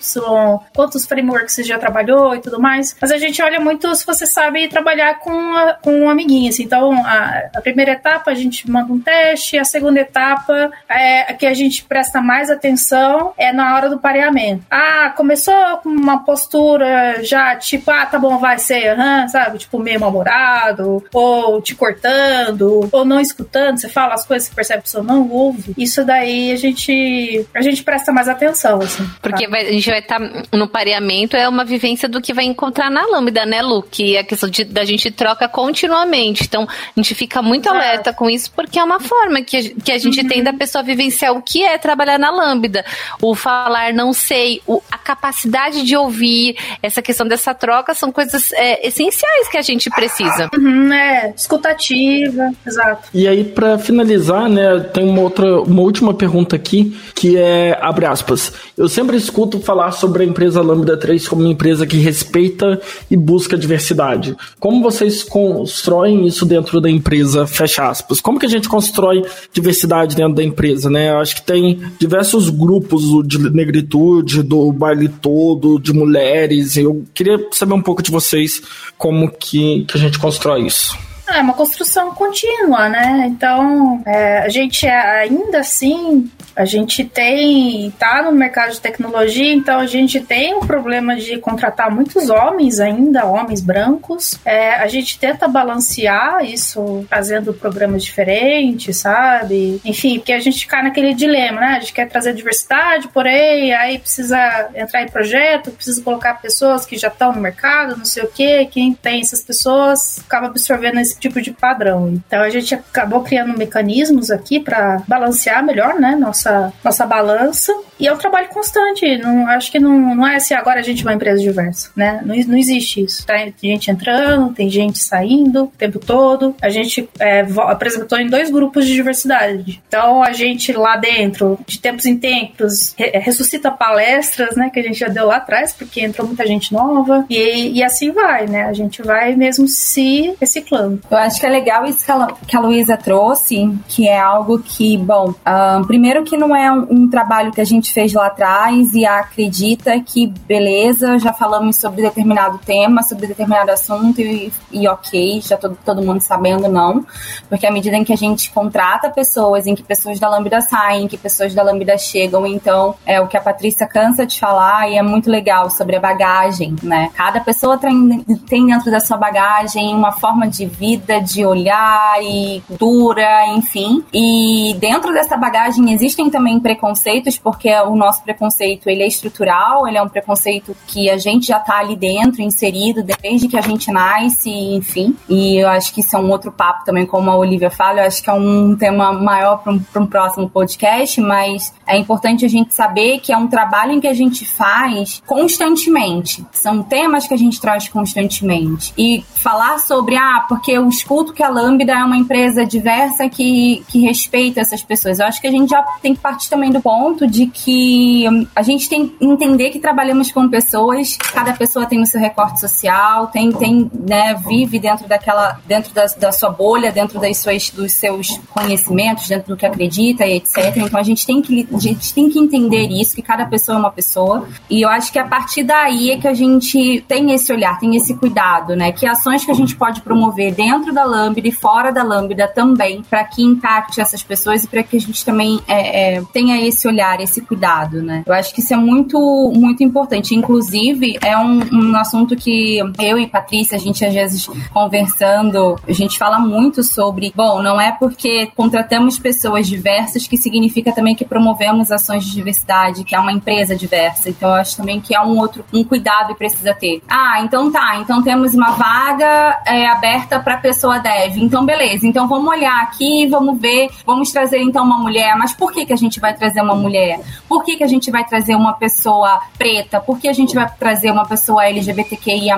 S7: quantos frameworks você já trabalhou e tudo mais, mas a gente olha muito se você sabe trabalhar com, a, com um amiguinho, assim. Então, a, a primeira etapa a gente manda um teste, a segunda etapa é que a gente presta mais atenção é na hora do pareamento. Ah, começou com uma postura já tipo, ah, tá bom, vai ser, uhum, sabe? Tipo, meio mal-humorado, ou te cortando, ou não escutando, você fala as coisas, você percebe que a pessoa não ouve. Isso daí a gente, a gente presta mais atenção, assim.
S4: Porque tá? vai, a gente vai estar tá no pareamento, é uma vivência do que vai encontrar na Lambda, né, Lu? Que é a questão de, da gente troca continuamente. Então, a gente fica muito Exato. alerta com isso, porque é uma forma que a, que a gente uhum. tem da pessoa vivenciar o que é trabalhar na Lambda. O falar não sei, o, a capacidade de ouvir, essa questão dessa troca são coisas é, essenciais que a gente precisa.
S7: Uhum, é, escutativa, exato.
S1: E aí, para finalizar, né, tem uma outra, uma última pergunta aqui, que é, abre aspas, eu sempre escuto falar sobre a empresa Lambda 3 como uma empresa que respeita e busca diversidade. Como vocês constroem isso dentro da empresa, fecha aspas? Como que a gente constrói diversidade dentro da empresa, né? Eu acho que tem diversos grupos de negritude, do baile todo, de mulheres. Eu queria saber um pouco de vocês como que, que a gente constrói isso.
S7: É uma construção contínua, né? Então, é, a gente ainda assim a gente tem, tá no mercado de tecnologia, então a gente tem um problema de contratar muitos homens ainda, homens brancos. É, a gente tenta balancear isso fazendo programas diferentes, sabe? Enfim, porque a gente cai naquele dilema, né? A gente quer trazer diversidade, porém, aí precisa entrar em projeto, precisa colocar pessoas que já estão no mercado, não sei o quê. Quem tem essas pessoas acaba absorvendo esse tipo de padrão. Então a gente acabou criando mecanismos aqui para balancear melhor, né? Nossa nossa, nossa balança. E é um trabalho constante. Não, acho que não, não é assim, agora a gente é uma empresa diversa, né? Não, não existe isso. Tá? Tem gente entrando, tem gente saindo o tempo todo. A gente é, apresentou em dois grupos de diversidade. Então a gente lá dentro, de tempos em tempos, re ressuscita palestras, né? Que a gente já deu lá atrás, porque entrou muita gente nova. E, e assim vai, né? A gente vai mesmo se reciclando.
S2: Eu acho que é legal isso que a, Luísa trouxe, que é algo que, bom, um, primeiro que que não é um, um, trabalho que a gente fez lá atrás e acredita que, beleza, já falamos sobre determinado tema, sobre determinado assunto e, e ok, já todo, todo mundo sabendo, não. Porque à medida em que a gente contrata pessoas, em que pessoas da Lambda saem, em que pessoas da Lambda chegam, então é o que a Patrícia cansa de falar e é muito legal sobre a bagagem, né? Cada pessoa tem, tem dentro da sua bagagem uma forma de vida, de olhar e cultura, enfim. E dentro dessa bagagem existem existem também preconceitos, porque o nosso preconceito ele é estrutural, ele é um preconceito que a gente já está ali dentro, inserido, desde que a gente nasce, enfim. E eu acho que isso é um outro papo também, como a Olivia fala, eu acho que é um tema maior para um, um próximo podcast, mas é importante a gente saber que é um trabalho em que a gente faz constantemente. São temas que a gente traz constantemente. E falar sobre, ah, porque eu escuto que a Lambda é uma empresa diversa que, que respeita essas pessoas. Eu acho que a gente já tem tem que partir também do ponto de que hum, a gente tem que entender que trabalhamos com pessoas, cada pessoa tem o seu recorte social, tem, tem né, vive dentro daquela, dentro da, da sua bolha, dentro das suas, dos seus conhecimentos, dentro do que acredita e etc. Então a gente tem que, a gente tem que entender isso, que cada pessoa é uma pessoa. E eu acho que a partir daí é que a gente tem esse olhar, tem esse cuidado, né? Que ações que a gente pode promover dentro da Lambda e fora da Lambda também, para que impacte essas pessoas e para que a gente também é, é, tenha esse olhar, esse cuidado, né? Eu acho que isso é muito, muito importante. Inclusive, é um, um assunto que eu e Patrícia, a gente às vezes conversando, a gente fala muito sobre, bom, não é porque contratamos pessoas diversas que significa também que promovemos ações de diversidade, que é uma empresa diversa. Então, eu acho também que é um outro, um cuidado que precisa ter. Ah, então tá, então temos uma vaga é, aberta para pessoa dev. Então, beleza. Então, vamos olhar aqui, vamos ver, vamos trazer então uma mulher. Mas por que que a gente vai trazer uma mulher? Por que, que a gente vai trazer uma pessoa preta? Por que a gente vai trazer uma pessoa LGBTQIA+.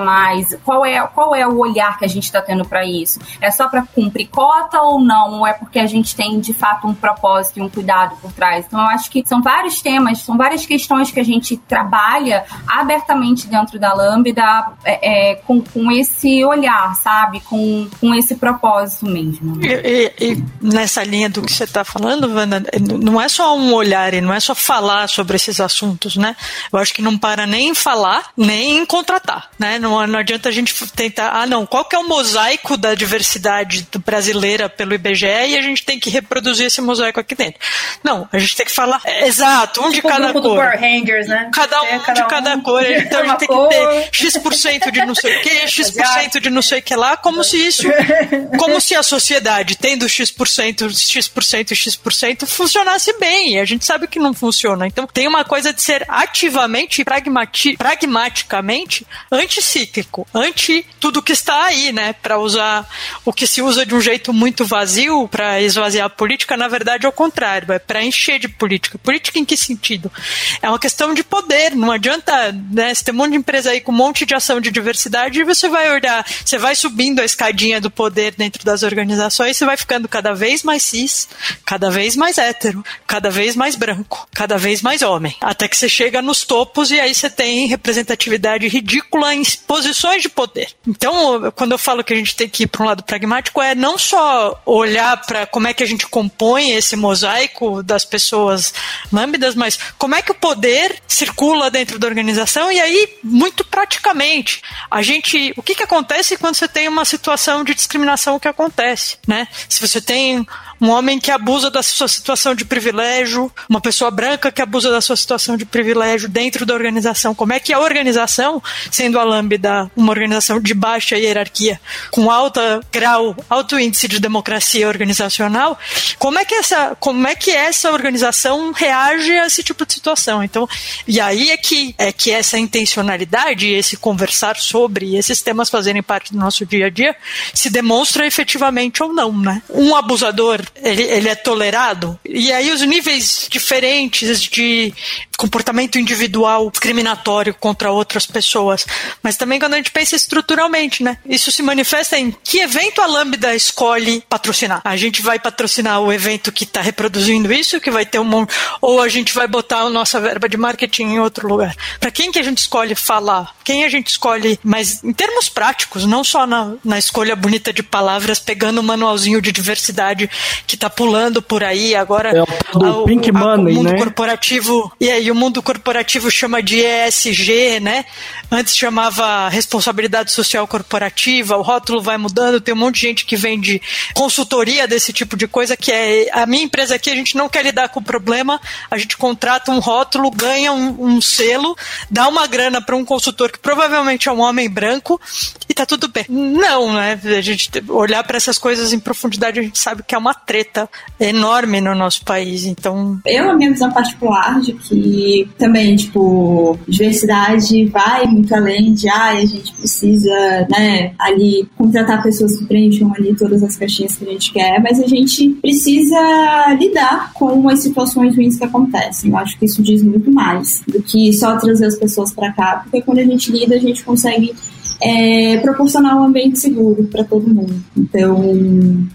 S2: Qual é, qual é o olhar que a gente está tendo para isso? É só para cumprir cota ou não? Ou é porque a gente tem, de fato, um propósito e um cuidado por trás? Então, eu acho que são vários temas, são várias questões que a gente trabalha abertamente dentro da Lambda é, é, com, com esse olhar, sabe? Com, com esse propósito mesmo.
S3: E, e, e nessa linha do que você está falando, Wanda, não é só um olhar e não é só falar sobre esses assuntos, né? Eu acho que não para nem falar, nem contratar, né? Não, não adianta a gente tentar, ah, não, qual que é o mosaico da diversidade brasileira pelo IBGE e a gente tem que reproduzir esse mosaico aqui dentro. Não, a gente tem que falar, é, exato, um tipo de cada cor.
S7: Rangers, né?
S3: Cada um cada de cada um, cor. Então a gente tem que ter X% de não sei o que, X% de não sei o que lá, como se isso, como se a sociedade tendo X%, X% X% funcionasse bem. A gente sabe que não funciona. Então tem uma coisa de ser ativamente e pragmati pragmaticamente anticíclico, anti tudo que está aí, né? Para usar o que se usa de um jeito muito vazio para esvaziar a política, na verdade é o contrário, é para encher de política. Política em que sentido? É uma questão de poder, não adianta, né? Você tem um monte de empresa aí com um monte de ação de diversidade e você vai olhar, você vai subindo a escadinha do poder dentro das organizações, você vai ficando cada vez mais cis, cada vez mais hétero, cada vez mais branco, cada vez mais homem, até que você chega nos topos e aí você tem representatividade ridícula em posições de poder. Então, quando eu falo que a gente tem que ir para um lado pragmático, é não só olhar para como é que a gente compõe esse mosaico das pessoas lâmbidas, mas como é que o poder circula dentro da organização e aí, muito praticamente, a gente. O que, que acontece quando você tem uma situação de discriminação que acontece, né? Se você tem um homem que abusa da sua situação de privilégio, uma pessoa branca que abusa da sua situação de privilégio dentro da organização. Como é que a organização, sendo a Lambda uma organização de baixa hierarquia, com alta grau, alto índice de democracia organizacional, como é que essa, como é que essa organização reage a esse tipo de situação? Então, e aí é que é que essa intencionalidade, esse conversar sobre esses temas fazerem parte do nosso dia a dia, se demonstra efetivamente ou não, né? Um abusador ele, ele é tolerado. E aí os níveis diferentes de comportamento individual discriminatório contra outras pessoas. Mas também quando a gente pensa estruturalmente, né? Isso se manifesta em que evento a Lambda escolhe patrocinar. A gente vai patrocinar o evento que está reproduzindo isso, que vai ter um ou a gente vai botar a nossa verba de marketing em outro lugar. Para quem que a gente escolhe falar? Quem a gente escolhe, mas em termos práticos, não só na, na escolha bonita de palavras, pegando o um manualzinho de diversidade que está pulando por aí agora.
S1: É o do Pink Money,
S3: o mundo
S1: né?
S3: corporativo. E aí o mundo corporativo chama de ESG, né? Antes chamava responsabilidade social corporativa, o rótulo vai mudando, tem um monte de gente que vende consultoria desse tipo de coisa, que é a minha empresa aqui, a gente não quer lidar com o problema, a gente contrata um rótulo, ganha um, um selo, dá uma grana para um consultor que provavelmente é um homem branco e tá tudo bem. Não, né? A gente olhar para essas coisas em profundidade, a gente sabe que é uma treta enorme no nosso país. Então,
S5: eu a minha visão particular de que também tipo diversidade vai muito além de ah, a gente precisa, né, ali contratar pessoas que preencham ali todas as caixinhas que a gente quer, mas a gente precisa lidar com as situações ruins que acontecem. Eu acho que isso diz muito mais do que só trazer as pessoas para cá, porque quando a gente lida, a gente consegue é, proporcionar um ambiente seguro para todo mundo. Então,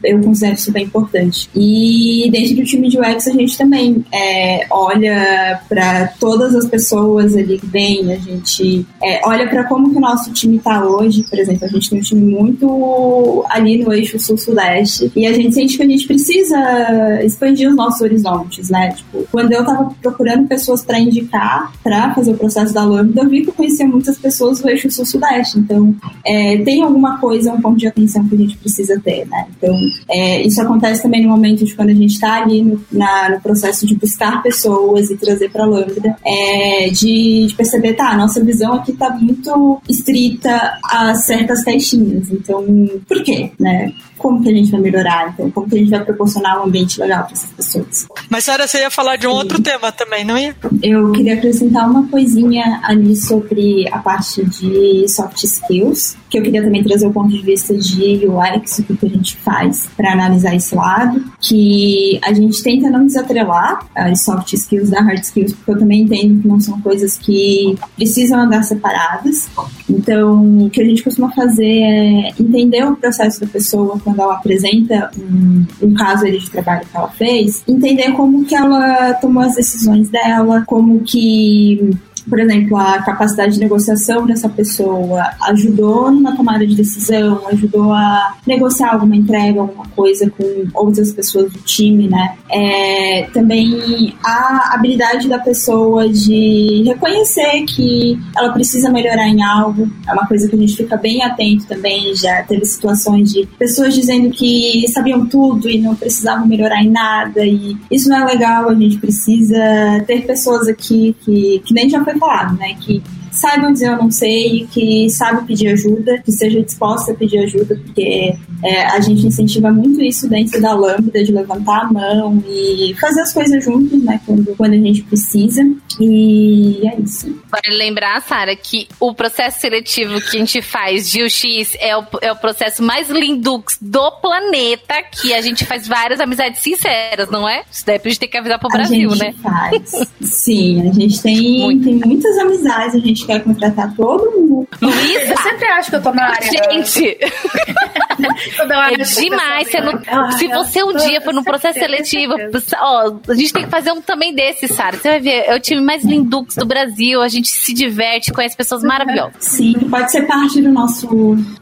S5: eu considero isso bem importante. E dentro do time de UX, a gente também é, olha para todas as pessoas ali que vêm, a gente é, olha para como que o nosso time está hoje. Por exemplo, a gente tem um time muito ali no eixo sul-sudeste e a gente sente que a gente precisa expandir os nossos horizontes, né? Tipo, quando eu estava procurando pessoas para indicar para fazer o processo da Lambda, eu vi que eu conhecia muitas pessoas do eixo sul-sudeste. Então, é, tem alguma coisa, um ponto de atenção que a gente precisa ter, né? Então, é, isso acontece também no momento de quando a gente está ali no, na, no processo de buscar pessoas e trazer para Lambda, é, de, de, perceber, tá, nossa visão aqui está muito estrita a certas caixinhas. Então, por quê, né? Como que a gente vai melhorar, então, como que a gente vai proporcionar um ambiente legal para essas pessoas.
S3: Mas, Sara, você ia falar de um Sim. outro tema também, não ia?
S5: Eu queria acrescentar uma coisinha ali sobre a parte de soft skills, que eu queria também trazer o ponto de vista de UX, o que a gente faz para analisar esse lado, que a gente tenta não desatrelar as soft skills da hard skills, porque eu também entendo que não são coisas que precisam andar separadas. Então, o que a gente costuma fazer é entender o processo da pessoa quando ela apresenta um, um caso de trabalho que ela fez, entender como que ela tomou as decisões dela, como que por exemplo, a capacidade de negociação dessa pessoa ajudou na tomada de decisão, ajudou a negociar alguma entrega, alguma coisa com outras pessoas do time, né? É, também a habilidade da pessoa de reconhecer que ela precisa melhorar em algo, é uma coisa que a gente fica bem atento também. Já teve situações de pessoas dizendo que sabiam tudo e não precisavam melhorar em nada, e isso não é legal, a gente precisa ter pessoas aqui que, que nem já foi falado, né? Que saibam dizer eu não sei, que sabe pedir ajuda, que seja disposta a pedir ajuda, porque é, a gente incentiva muito isso dentro da Lambda, de levantar a mão e fazer as coisas juntos, né, quando, quando a gente precisa. E é isso.
S4: Vale lembrar, Sara, que o processo seletivo que a gente faz de UX é o, é o processo mais lindo do planeta, que a gente faz várias amizades sinceras, não é? Isso daí a gente tem que avisar pro Brasil, né?
S5: Faz. Sim, a gente tem, Muito. tem muitas amizades, a gente quer contratar todo mundo.
S4: Luísa!
S7: Eu sempre acho que eu tô na área.
S4: Gente! é demais. Você não, ah, se você um dia for num processo seletivo, ó, a gente tem que fazer um também desse, Sara. Você vai ver, é o time mais lindux do Brasil. A gente se diverte, conhece pessoas maravilhosas.
S5: Sim, pode ser parte do nosso.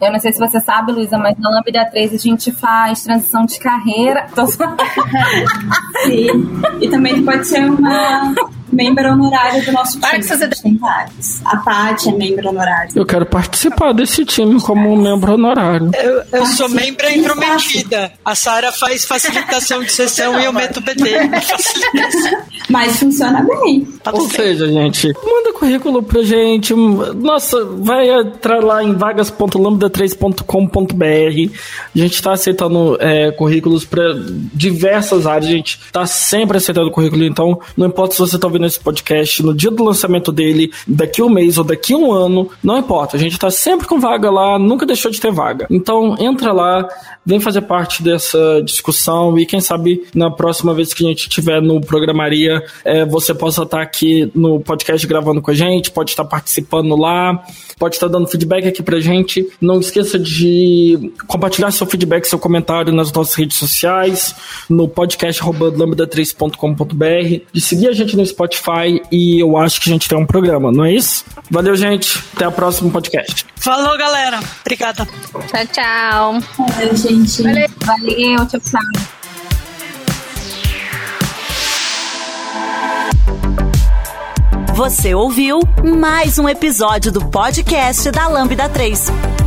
S2: Eu não sei se você sabe, Luísa, mas na Lambda 3 a gente faz transição de carreira.
S5: Sim. E também pode ser uma membro honorário do nosso time. Que você tem vários. A Paty é membro honorário.
S1: Eu quero participar desse time como membro honorário.
S3: Eu, eu sou membro intrometida. A Sara faz facilitação de sessão e eu meto PT.
S5: Mas funciona bem.
S1: Tá Ou seja, gente, manda currículo pra gente. Nossa, vai entrar lá em vagas.lambda3.com.br. A gente tá aceitando é, currículos para diversas áreas. A gente tá sempre aceitando currículo. Então, não importa se você tá ouvindo esse podcast no dia do lançamento dele, daqui um mês ou daqui um ano, não importa. A gente tá sempre com vaga lá, nunca deixou de ter vaga. Então entra lá, vem fazer parte dessa discussão e quem sabe na próxima vez que a gente tiver no Programaria, é, você possa estar aqui no podcast gravando com a gente, pode estar participando lá, pode estar dando feedback aqui pra gente. Não esqueça de compartilhar seu feedback, seu comentário nas nossas redes sociais, no podcast lambda3.com.br, de seguir a gente no Spotify Spotify e eu acho que a gente tem um programa, não é isso? Valeu, gente. Até o próximo podcast.
S3: Falou, galera. Obrigada.
S4: Tchau, tchau.
S5: Valeu, gente.
S2: Valeu, Valeu tchau, tchau.
S6: Você ouviu mais um episódio do podcast da Lambda 3.